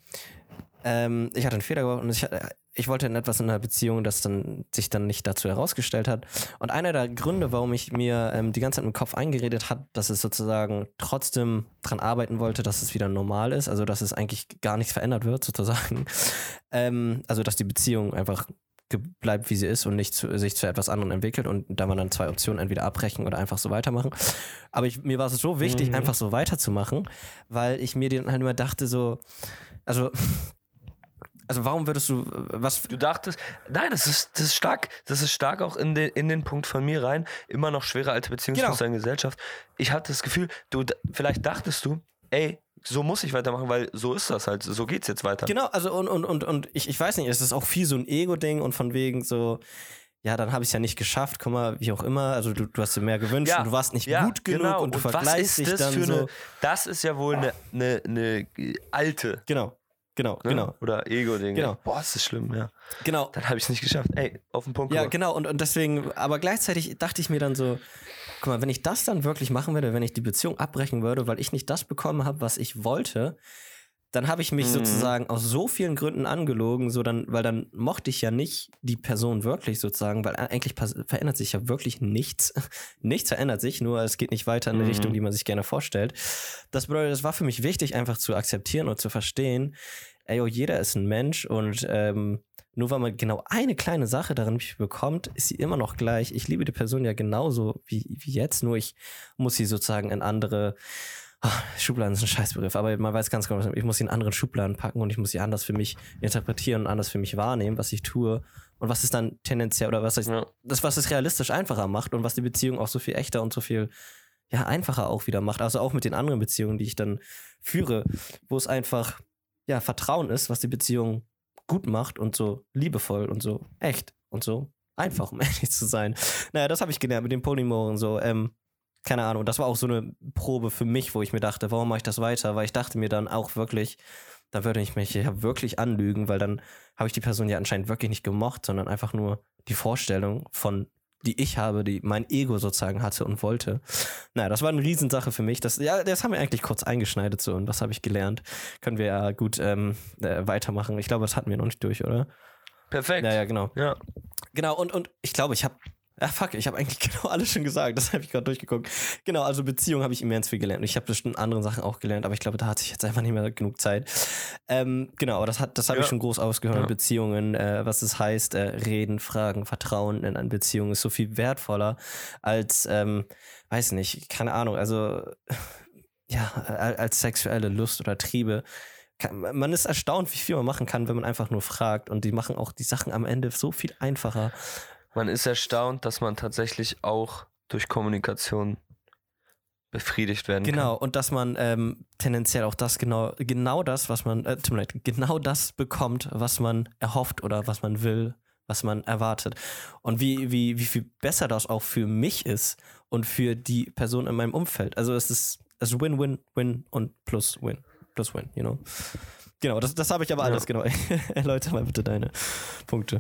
S6: Ähm, ich hatte einen Fehler gemacht und ich, hatte- ich wollte in etwas in einer Beziehung, das dann sich dann nicht dazu herausgestellt hat. Und einer der Gründe, warum ich mir ähm, die ganze Zeit im Kopf eingeredet hat, dass es sozusagen trotzdem dran arbeiten wollte, dass es wieder normal ist, also dass es eigentlich gar nichts verändert wird, sozusagen. Ähm, also dass die Beziehung einfach bleibt, wie sie ist und nicht zu, sich zu etwas anderem entwickelt und da man dann zwei Optionen entweder abbrechen oder einfach so weitermachen. Aber ich, mir war es so wichtig,
S5: Mhm.
S6: einfach so weiterzumachen, weil ich mir dann halt immer dachte so, also also warum würdest du was
S5: Du dachtest, nein, das ist, das ist stark. Das ist stark auch in den, in den Punkt von mir rein. Immer noch schwere alte Beziehungsmuster
S6: Genau.
S5: in Gesellschaft. Ich hatte das Gefühl, du, vielleicht dachtest du, ey, so muss ich weitermachen, weil so ist das halt. So geht's jetzt weiter.
S6: Genau, also und, und, und, und ich, ich weiß nicht, es ist auch viel so ein Ego-Ding und von wegen so, ja, dann habe ich es ja nicht geschafft, guck mal, wie auch immer, also du, du hast dir mehr gewünscht und du warst nicht
S5: ja,
S6: gut genug
S5: genau.
S6: und du
S5: was
S6: vergleichst dich
S5: das
S6: dann
S5: für
S6: so.
S5: eine, Das ist ja wohl eine, eine, eine alte
S6: Genau. Genau,
S5: Ne?
S6: genau.
S5: Oder Ego-Ding.
S6: Genau.
S5: Boah, ist das schlimm, ja.
S6: Genau.
S5: Dann habe ich es nicht geschafft. Ey, auf den Punkt
S6: Ja,
S5: gebracht.
S6: genau. Und, und deswegen, aber gleichzeitig dachte ich mir dann so, guck mal, wenn ich das dann wirklich machen würde, wenn ich die Beziehung abbrechen würde, weil ich nicht das bekommen habe, was ich wollte, dann habe ich mich
S5: Mhm.
S6: sozusagen aus so vielen Gründen angelogen, so dann, weil dann mochte ich ja nicht die Person wirklich sozusagen, weil eigentlich verändert sich ja wirklich nichts. nichts verändert sich, nur es geht nicht weiter in die
S5: Mhm.
S6: Richtung, die man sich gerne vorstellt. Das bedeutet, das war für mich wichtig, einfach zu akzeptieren und zu verstehen, ey, oh, jeder ist ein Mensch und ähm, nur weil man genau eine kleine Sache darin bekommt, ist sie immer noch gleich. Ich liebe die Person ja genauso wie, wie jetzt, nur ich muss sie sozusagen in andere Ah, Schubladen ist ein Scheißbegriff, aber man weiß ganz genau, ich muss sie in anderen Schubladen packen und ich muss sie anders für mich interpretieren und anders für mich wahrnehmen, was ich tue und was es dann tendenziell oder was ich,
S5: Ja.
S6: das, was es realistisch einfacher macht und was die Beziehung auch so viel echter und so viel ja, einfacher auch wieder macht. Also auch mit den anderen Beziehungen, die ich dann führe, wo es einfach ja, Vertrauen ist, was die Beziehung gut macht und so liebevoll und so echt und so einfach, um ehrlich zu sein. Naja, das habe ich gelernt mit den Polymoren so. Ähm, keine Ahnung, das war auch so eine Probe für mich, wo ich mir dachte, warum mache ich das weiter? Weil ich dachte mir dann auch wirklich, da würde ich mich ja wirklich anlügen, weil dann habe ich die Person ja anscheinend wirklich nicht gemocht, sondern einfach nur die Vorstellung von, die ich habe, die mein Ego sozusagen hatte und wollte. Naja, das war eine Riesensache für mich. Das, ja, das haben wir eigentlich kurz eingeschneidet so und was habe ich gelernt? Können wir ja gut ähm, äh, weitermachen. Ich glaube, das hatten wir noch nicht durch, oder?
S5: Perfekt.
S6: Ja, ja, genau.
S5: Ja.
S6: Genau, und, und ich glaube, ich habe. Ja, fuck, ich habe eigentlich genau alles schon gesagt. Das habe ich gerade durchgeguckt. Genau, also Beziehung habe ich immens viel gelernt. Und ich habe bestimmt andere Sachen auch gelernt, aber ich glaube, da hatte ich jetzt einfach nicht mehr genug Zeit. Ähm, genau, aber das, hat- das habe ich
S5: Ja.
S6: schon groß ausgehört.
S5: Ja.
S6: Beziehungen, äh, was es heißt, äh, reden, fragen, Vertrauen in eine Beziehung ist so viel wertvoller als, ähm, weiß nicht, keine Ahnung, also ja, als sexuelle Lust oder Triebe. Man ist erstaunt, wie viel man machen kann, wenn man einfach nur fragt. Und die machen auch die Sachen am Ende so viel einfacher.
S5: Man ist erstaunt, dass man tatsächlich auch durch Kommunikation befriedigt werden
S6: Genau, und dass man ähm, tendenziell auch das genau, genau das, was man, äh, tut mir leid, genau das bekommt, was man erhofft oder was man will, was man erwartet. Und wie, wie, wie viel besser das auch für mich ist und für die Person in meinem Umfeld. Also es ist, es ist Win, Win, Win und plus Win. Plus Win, you know. Genau, das, das habe ich aber
S5: Ja.
S6: alles, genau. Erläuter mal bitte deine Punkte.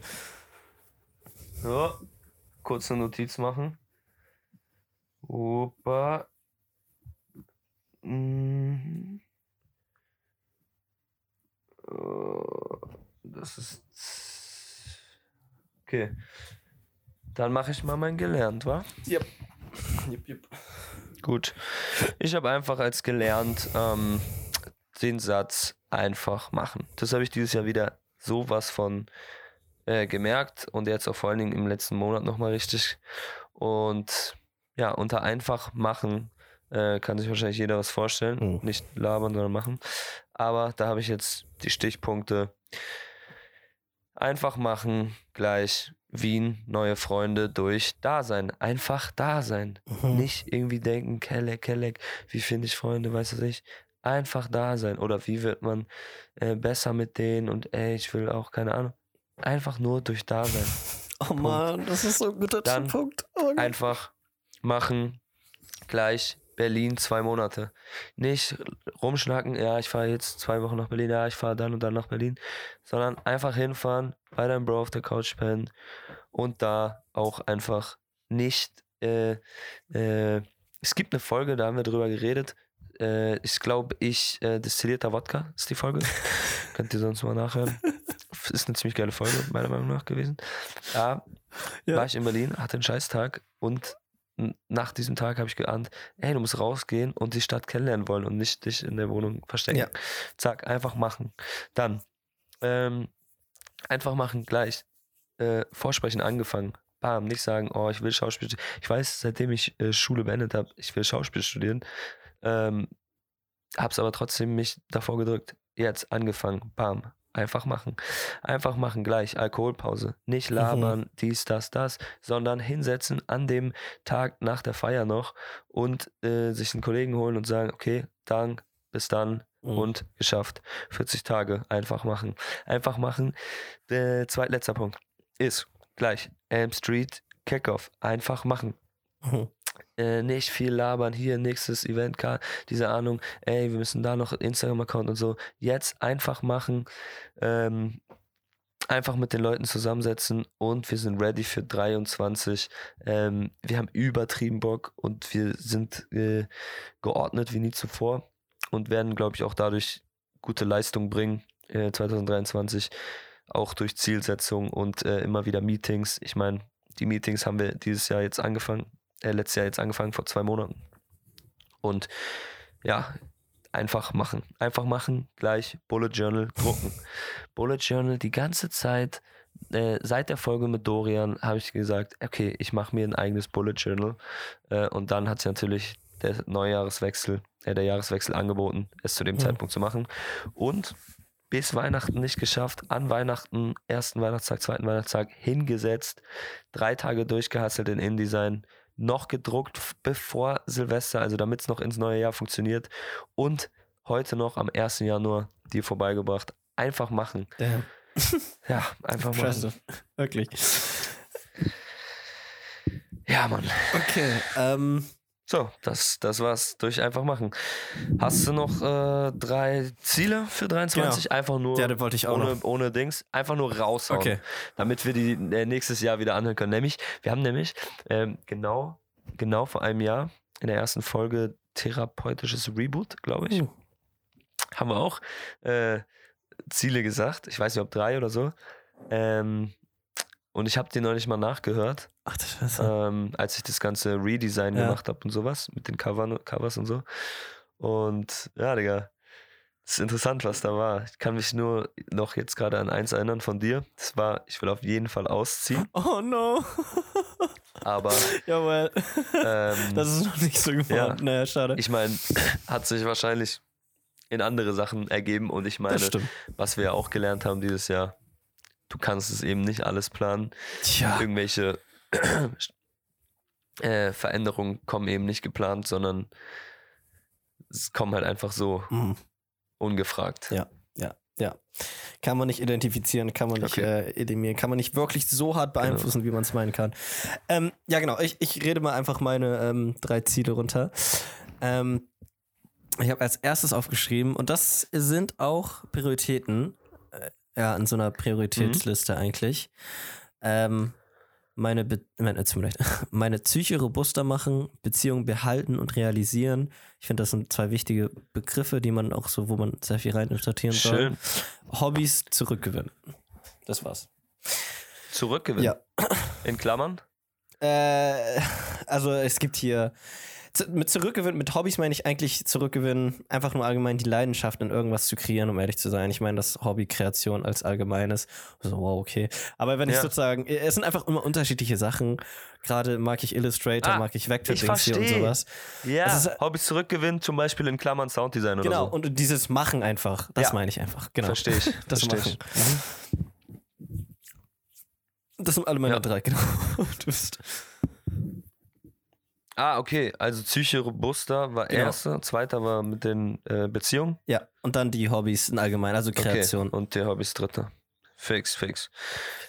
S5: So, kurze Notiz machen. Opa. Mhm. Oh, Das ist. Okay. Dann mache ich mal mein gelernt, wa?
S6: Yep. Yep, yep.
S5: Gut. Ich habe einfach als gelernt ähm, den Satz einfach machen. Das habe ich dieses Jahr wieder sowas von äh, gemerkt und jetzt auch vor allen Dingen im letzten Monat nochmal richtig. Und ja, unter einfach machen äh, kann sich wahrscheinlich jeder was vorstellen.
S6: Mhm.
S5: Nicht labern, sondern machen. Aber da habe ich jetzt die Stichpunkte. Einfach machen gleich Wien, neue Freunde durch Dasein. Einfach Dasein.
S6: Mhm.
S5: Nicht irgendwie denken, Kelleck, Kelleck, wie finde ich Freunde, weiß du ich. Einfach da sein. Oder wie wird man äh, besser mit denen und ey, ich will auch, keine Ahnung. Einfach nur durch Dasein.
S6: Oh Mann, das ist so ein guter
S5: Dann
S6: Punkt. Oh.
S5: Einfach machen, gleich Berlin zwei Monate. Nicht rumschnacken, ja, ich fahre jetzt zwei Wochen nach Berlin, ja, ich fahre dann und dann nach Berlin, sondern einfach hinfahren, bei deinem Bro auf der Couch pennen und da auch einfach nicht. Äh, äh, es gibt eine Folge, da haben wir drüber geredet. Äh, ich glaube, ich, äh, destillierter Wodka ist die Folge. Könnt ihr sonst mal nachhören. Ist eine ziemlich geile Folge, meiner Meinung nach gewesen. Ja,
S6: Ja.
S5: war ich in Berlin, hatte einen Scheißtag und nach diesem Tag habe ich geahnt, ey, du musst rausgehen und die Stadt kennenlernen wollen und nicht dich in der Wohnung verstecken.
S6: Ja.
S5: Zack, einfach machen. Dann, ähm, einfach machen, gleich. Äh, Vorsprechen angefangen. Bam, nicht sagen, oh, ich will Schauspiel studieren. Ich weiß, seitdem ich äh, Schule beendet habe, ich will Schauspiel studieren. Ähm, hab's aber trotzdem mich davor gedrückt. Jetzt angefangen, bam, einfach machen. Einfach machen, gleich, Alkoholpause. Nicht labern, dies, das, das, sondern hinsetzen an dem Tag nach der Feier noch und äh, sich einen Kollegen holen und sagen, okay, Dank, bis dann
S6: Mhm.
S5: und geschafft. 40 Tage, einfach machen. Einfach machen. Der zweitletzter Punkt ist gleich, Elm Street Kickoff, einfach machen.
S6: Mhm.
S5: Äh, nicht viel labern, hier nächstes Event, diese Ahnung, ey, wir müssen da noch Instagram-Account und so. Jetzt einfach machen, ähm, einfach mit den Leuten zusammensetzen und wir sind ready für 23. Ähm, wir haben übertrieben Bock und wir sind äh, geordnet wie nie zuvor und werden, glaube ich, auch dadurch gute Leistung bringen äh, 2023, auch durch Zielsetzung und äh, immer wieder Meetings. Ich meine, die Meetings haben wir dieses Jahr jetzt angefangen, äh, letztes Jahr jetzt angefangen, vor zwei Monaten. Und ja, einfach machen. Einfach machen, gleich Bullet Journal drucken. Bullet Journal die ganze Zeit, äh, seit der Folge mit Dorian, habe ich gesagt, okay, ich mache mir ein eigenes Bullet Journal. Äh, und dann hat sich natürlich der Neujahreswechsel, äh, der Jahreswechsel angeboten, es zu dem mhm. Zeitpunkt zu machen. Und bis Weihnachten nicht geschafft, an Weihnachten, ersten Weihnachtstag, zweiten Weihnachtstag hingesetzt, drei Tage durchgehasselt in InDesign, noch gedruckt bevor Silvester, also damit es noch ins neue Jahr funktioniert und heute noch am 1. Januar dir vorbeigebracht. Einfach machen.
S6: Damn.
S5: Ja, einfach machen.
S6: Scheiße. Wirklich.
S5: Ja, Mann.
S6: Okay, ähm,
S5: so, das, das war's durch einfach machen. Hast du noch äh, drei Ziele für 23? Genau. Einfach nur
S6: ja, das wollte ich auch
S5: ohne,
S6: noch.
S5: ohne Dings, einfach nur raushauen,
S6: okay.
S5: damit wir die äh, nächstes Jahr wieder anhören können. Nämlich, wir haben nämlich ähm, genau, genau vor einem Jahr in der ersten Folge therapeutisches Reboot, glaube ich, uh. haben wir auch äh, Ziele gesagt. Ich weiß nicht, ob drei oder so. Ähm, und ich habe die neulich mal nachgehört.
S6: Ach, das Scheiße.
S5: Ähm, als ich das ganze Redesign ja. gemacht habe und sowas, mit den Covern, Covers und so. Und ja, Digga, das ist interessant, was da war. Ich kann mich nur noch jetzt gerade an eins erinnern von dir. Das war, ich will auf jeden Fall ausziehen.
S6: Oh no.
S5: Aber.
S6: Jawohl. Ähm, das ist noch nicht so geworden. Ja, naja, schade.
S5: Ich meine, hat sich wahrscheinlich in andere Sachen ergeben und ich meine, was wir ja auch gelernt haben dieses Jahr, du kannst es eben nicht alles planen.
S6: Tja.
S5: Irgendwelche äh, Veränderungen kommen eben nicht geplant, sondern es kommen halt einfach so mhm. ungefragt.
S6: Ja, ja, ja. Kann man nicht identifizieren, kann man nicht okay. äh, edimieren, kann man nicht wirklich so hart genau. beeinflussen, genau. wie man es meinen kann. Ähm, ja, genau. Ich, ich rede mal einfach meine ähm, drei Ziele runter. Ähm, ich habe als erstes aufgeschrieben, und das sind auch Prioritäten, äh, ja, in so einer Prioritätsliste mhm. eigentlich. Ähm, meine, Be meine, meine Psyche robuster machen, Beziehungen behalten und realisieren. Ich finde, das sind zwei wichtige Begriffe, die man auch so, wo man sehr viel rein interpretieren soll. Hobbys zurückgewinnen. Das war's.
S5: Zurückgewinnen?
S6: Ja.
S5: In Klammern?
S6: Äh, also es gibt hier mit zurückgewinnen, mit Hobbys meine ich eigentlich zurückgewinnen, einfach nur allgemein die Leidenschaft in irgendwas zu kreieren, um ehrlich zu sein. Ich meine das Hobby Kreation als allgemeines. So, wow, okay. Aber wenn ja. ich sozusagen, es sind einfach immer unterschiedliche Sachen. Gerade mag ich Illustrator, ah, mag ich Vector Dings hier und sowas.
S5: Ja, ist, Hobbys zurückgewinnen, zum Beispiel in Klammern Sounddesign
S6: genau,
S5: oder so.
S6: Genau, und dieses Machen einfach, das ja. meine ich einfach. Genau.
S5: Verstehe ich.
S6: Das
S5: Versteh
S6: Machen. Ich. Das sind alle meine ja. drei, genau. du bist.
S5: Ah, okay. Also Psyche robuster war genau. erster, zweiter war mit den äh, Beziehungen.
S6: Ja, und dann die Hobbys in allgemein, also Kreation.
S5: Okay. Und die Hobbys dritter. Fix, fix.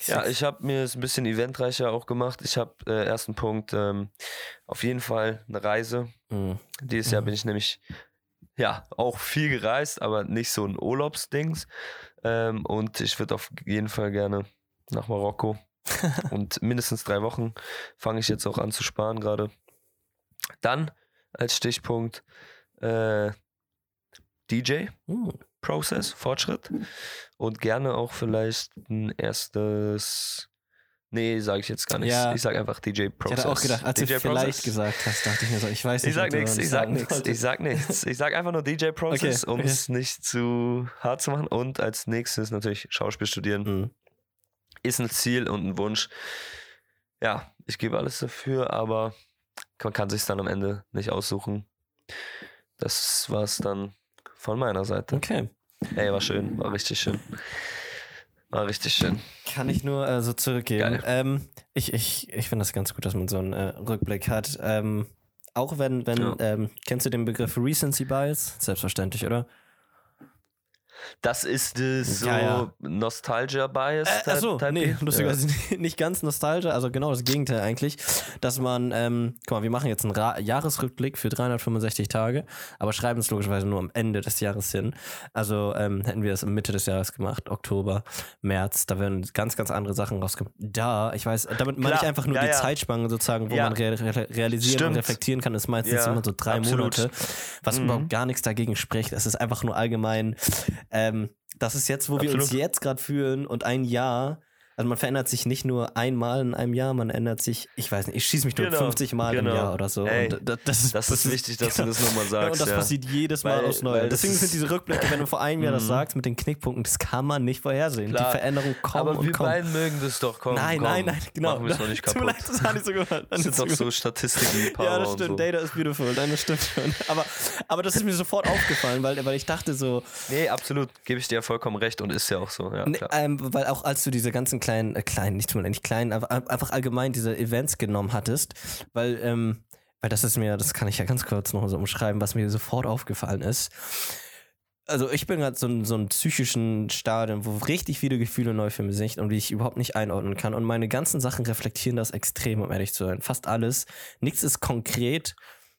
S5: Ja, ich habe mir es ein bisschen eventreicher auch gemacht. Ich habe äh, ersten Punkt ähm, auf jeden Fall eine Reise. Mhm. Dieses Jahr mhm. bin ich nämlich ja auch viel gereist, aber nicht so ein Urlaubsdings. Ähm, und ich würde auf jeden Fall gerne nach Marokko. und mindestens drei Wochen fange ich jetzt auch an zu sparen gerade. Dann als Stichpunkt äh, DJ, uh. Process, Fortschritt und gerne auch vielleicht ein erstes. Nee, sage ich jetzt gar nicht. Ja. Ich sage einfach DJ Process.
S6: Ich hatte auch gedacht, als DJ du vielleicht Process. gesagt hast, dachte ich mir so, ich weiß nicht.
S5: Ich sag nichts, ich sag nichts, ich sag nichts. Ich sag einfach nur DJ Process, okay, um okay. es nicht zu hart zu machen. Und als nächstes natürlich Schauspiel studieren. Mhm. Ist ein Ziel und ein Wunsch. Ja, ich gebe alles dafür, aber man kann sich dann am Ende nicht aussuchen. Das war es dann von meiner Seite.
S6: Okay.
S5: Ey, war schön, war richtig schön. War richtig schön.
S6: Kann ich nur äh, so zurückgeben. Ähm, ich ich, ich finde das ganz gut, dass man so einen äh, Rückblick hat. Ähm, auch wenn, wenn, ja. ähm, kennst du den Begriff Recency Bias? Selbstverständlich, oder?
S5: Das ist es so
S6: Ja, ja.
S5: Nostalgia-Bias.
S6: Äh, achso, nee, lustigerweise nicht- nicht ganz Nostalgia, also genau das Gegenteil eigentlich, dass man, ähm, guck mal, wir machen jetzt einen Ra Jahresrückblick für 365 Tage, aber schreiben es logischerweise nur am Ende des Jahres hin. Also ähm, hätten wir das Mitte des Jahres gemacht, Oktober, März, da werden ganz, ganz andere Sachen rauskommen. Da, ich weiß, damit meine ich einfach nur
S5: ja,
S6: die
S5: ja.
S6: Zeitspanne sozusagen, wo
S5: Ja.
S6: man rea realisieren und
S5: Stimmt.
S6: reflektieren kann, ist meistens
S5: Ja,
S6: immer so drei
S5: absolut.
S6: Monate, was
S5: Mhm.
S6: überhaupt gar nichts dagegen spricht. Es ist einfach nur allgemein, ähm, das ist jetzt, wo wir uns
S5: Absolut.
S6: jetzt gerade fühlen und ein Jahr, also man verändert sich nicht nur einmal in einem Jahr, man ändert sich, ich weiß nicht, ich schieße mich nur
S5: Genau,
S6: 50 Mal
S5: genau.
S6: im Jahr oder so.
S5: Ey,
S6: und das, das, ist,
S5: Das ist wichtig, dass du das nochmal
S6: Ja,
S5: sagst.
S6: und das
S5: ja.
S6: passiert jedes Mal
S5: Weil-
S6: aufs Neue. Deswegen sind diese Rückblicke, wenn du vor einem Jahr das
S5: Mhm.
S6: sagst, mit den Knickpunkten, das kann man nicht vorhersehen.
S5: Klar.
S6: Die Veränderung kommt
S5: Aber wir
S6: kommt.
S5: beiden mögen das doch. Komm,
S6: nein,
S5: komm,
S6: nein, nein, genau.
S5: Machen wir es noch nicht
S6: Tut mir
S5: kaputt.
S6: leid, das hat nicht so gehört.
S5: Das sind doch so Statistiken, Power
S6: Ja, das stimmt.
S5: so.
S6: Data is beautiful. Das stimmt schon. Aber, aber das ist mir sofort aufgefallen, weil, weil ich dachte so,
S5: Nee, absolut. Gebe ich dir vollkommen recht und ist ja auch so. Ja,
S6: Nee, ähm, weil auch als du diese ganzen kleinen, äh, kleinen, nicht tun nicht kleinen, aber ein- einfach allgemein diese Events genommen hattest, weil, ähm, weil das ist mir, das kann ich ja ganz kurz noch so umschreiben, was mir sofort aufgefallen ist. Also ich bin gerade so in so einem psychischen Stadium, wo richtig viele Gefühle neu für mich sind und die ich überhaupt nicht einordnen kann. Und meine ganzen Sachen reflektieren das extrem, um ehrlich zu sein. Fast alles. Nichts ist konkret.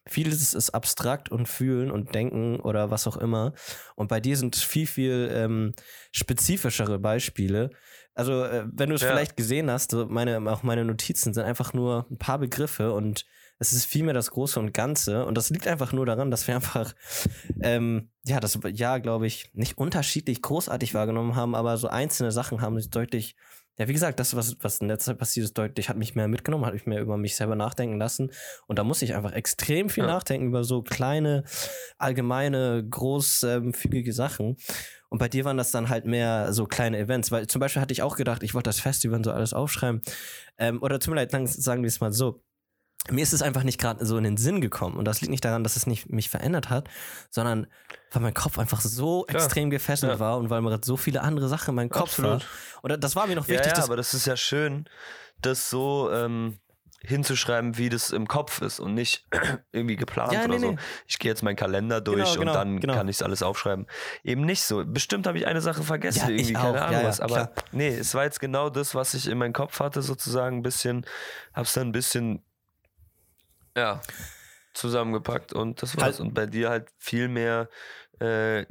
S6: Vieles ist abstrakt und fühlen und denken oder was auch immer. Und bei dir sind viel, viel ähm, spezifischere Beispiele. Also, äh, wenn du es
S5: Ja.
S6: vielleicht gesehen hast, meine, auch meine Notizen sind einfach nur ein paar Begriffe und es ist vielmehr das Große und Ganze. Und das liegt einfach nur daran, dass wir einfach, ähm, ja, das Jahr, glaube ich, nicht unterschiedlich großartig wahrgenommen haben, aber so einzelne Sachen haben sich deutlich, ja, wie gesagt, das, was, was in der Zeit passiert ist, deutlich, hat mich mehr mitgenommen, hat mich mehr über mich selber nachdenken lassen. Und da muss ich einfach extrem viel
S5: Ja.
S6: nachdenken über so kleine, allgemeine, großfügige Sachen. Und bei dir waren das dann halt mehr so kleine Events, weil zum Beispiel hatte ich auch gedacht, ich wollte das Festival und so alles aufschreiben. Ähm, oder tut mir leid, sagen wir es mal so. Mir ist es einfach nicht gerade so in den Sinn gekommen. Und das liegt nicht daran, dass es nicht mich verändert hat, sondern weil mein Kopf einfach so
S5: Klar.
S6: extrem gefesselt
S5: Ja.
S6: war und weil mir so viele andere Sachen in meinem Kopf
S5: Absolut.
S6: war. Und das war mir noch
S5: Ja,
S6: wichtig,
S5: ja,
S6: dass
S5: aber das ist ja schön, das so ähm, hinzuschreiben, wie das im Kopf ist und nicht irgendwie geplant
S6: Ja,
S5: oder
S6: nee,
S5: so.
S6: nee.
S5: Ich gehe jetzt meinen Kalender durch
S6: Genau, genau,
S5: und dann
S6: genau.
S5: kann ich es alles aufschreiben. Eben nicht so. Bestimmt habe ich eine Sache vergessen,
S6: Ja,
S5: irgendwie, keine Ahnung
S6: ja,
S5: was. Aber
S6: klar.
S5: nee, es war jetzt genau das, was ich in meinem Kopf hatte, sozusagen ein bisschen, hab's dann ein bisschen, ja, zusammengepackt und das war's.
S6: Halt-
S5: Und bei dir halt viel mehr, äh,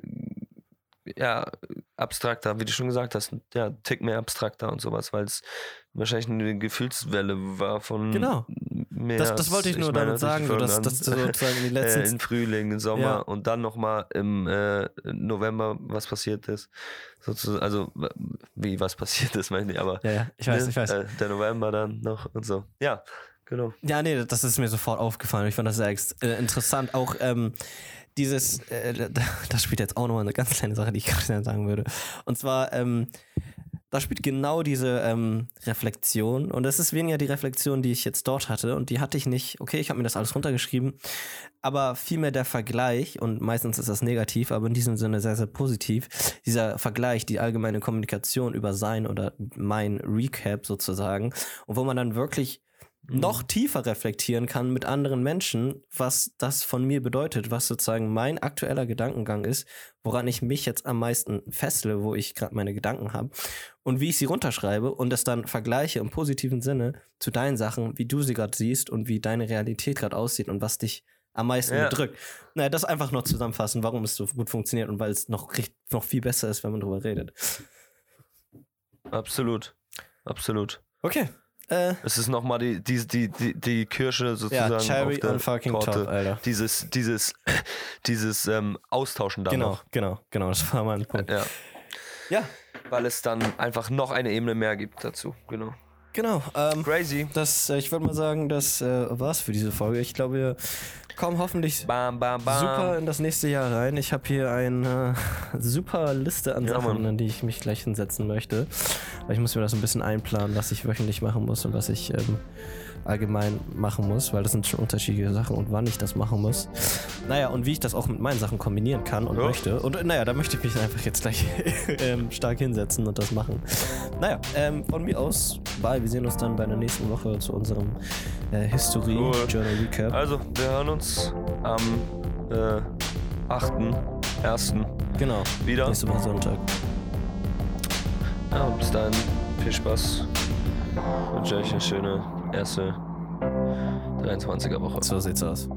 S5: ja, abstrakter, wie du schon gesagt hast, ja, Tick mehr abstrakter und sowas, weil es wahrscheinlich eine Gefühlswelle war von
S6: Genau.
S5: mehr.
S6: Das- das wollte ich nur damit sagen, so, dass- dass du sozusagen die letzten-
S5: äh, im Frühling, im Sommer
S6: Ja.
S5: und dann nochmal im äh, November was passiert ist. Sozusagen, also wie was passiert ist, meine ich, aber
S6: Ja, ja, ich weiß,
S5: ne,
S6: ich weiß.
S5: Äh, der November dann noch und so. Ja, genau.
S6: Ja, nee, das ist mir sofort aufgefallen. Ich fand das sehr äh, interessant. Auch ähm, dieses, äh, da- das spielt jetzt auch nochmal eine ganz kleine Sache, die ich gerade sagen würde. Und zwar, ähm, da spielt genau diese ähm, Reflexion. Und das ist weniger die Reflexion, die ich jetzt dort hatte. Und die hatte ich nicht. Okay, ich habe mir das alles runtergeschrieben. Aber vielmehr der Vergleich, und meistens ist das negativ, aber in diesem Sinne sehr, sehr positiv, dieser Vergleich, die allgemeine Kommunikation über sein oder mein Recap sozusagen. Und wo man dann wirklich noch tiefer reflektieren kann mit anderen Menschen, was das von mir bedeutet, was sozusagen mein aktueller Gedankengang ist, woran ich mich jetzt am meisten festle, wo ich gerade meine Gedanken habe und wie ich sie runterschreibe und das dann vergleiche im positiven Sinne zu deinen Sachen, wie du sie gerade siehst und wie deine Realität gerade aussieht und was dich am meisten
S5: Ja.
S6: bedrückt. Naja, das einfach noch zusammenfassen, warum es so gut funktioniert und weil es noch, noch viel besser ist, wenn man drüber redet.
S5: Absolut. Absolut.
S6: Okay. Äh,
S5: Es ist nochmal die, die, die, die, die Kirsche sozusagen.
S6: ja, Cherry on fucking
S5: Torte.
S6: top, Alter.
S5: Dieses, dieses, dieses ähm, Austauschen dann
S6: Genau,
S5: noch.
S6: genau, genau, das war mein Punkt.
S5: Ja.
S6: Ja,
S5: Weil es dann einfach noch eine Ebene mehr gibt dazu. Genau.
S6: Genau. Ähm,
S5: Crazy.
S6: Das, äh, ich würde mal sagen, das äh, war's für diese Folge. Ich glaube, wir kommen hoffentlich
S5: Bam, bam, bam.
S6: super in das nächste Jahr rein. Ich habe hier eine super Liste an
S5: Ja,
S6: Sachen, an die ich mich gleich hinsetzen möchte. Weil ich muss mir das ein bisschen einplanen, was ich wöchentlich machen muss und was ich ähm, allgemein machen muss, weil das sind schon unterschiedliche Sachen und wann ich das machen muss. Naja, und wie ich das auch mit meinen Sachen kombinieren kann und
S5: Ja.
S6: möchte. Und äh, naja, da möchte ich mich einfach jetzt gleich ähm, stark hinsetzen und das machen. Naja, ähm, von mir aus, bye. Wir sehen uns dann bei der nächsten Woche zu unserem äh, History
S5: Cool.
S6: Journal Recap.
S5: Also, wir hören uns am äh, 8. ersten
S6: Genau.
S5: wieder.
S6: Nächste Woche Sonntag.
S5: Ja, und bis dahin viel Spaß. Wünsche euch eine schöne erste 23er Woche.
S6: So sieht's aus.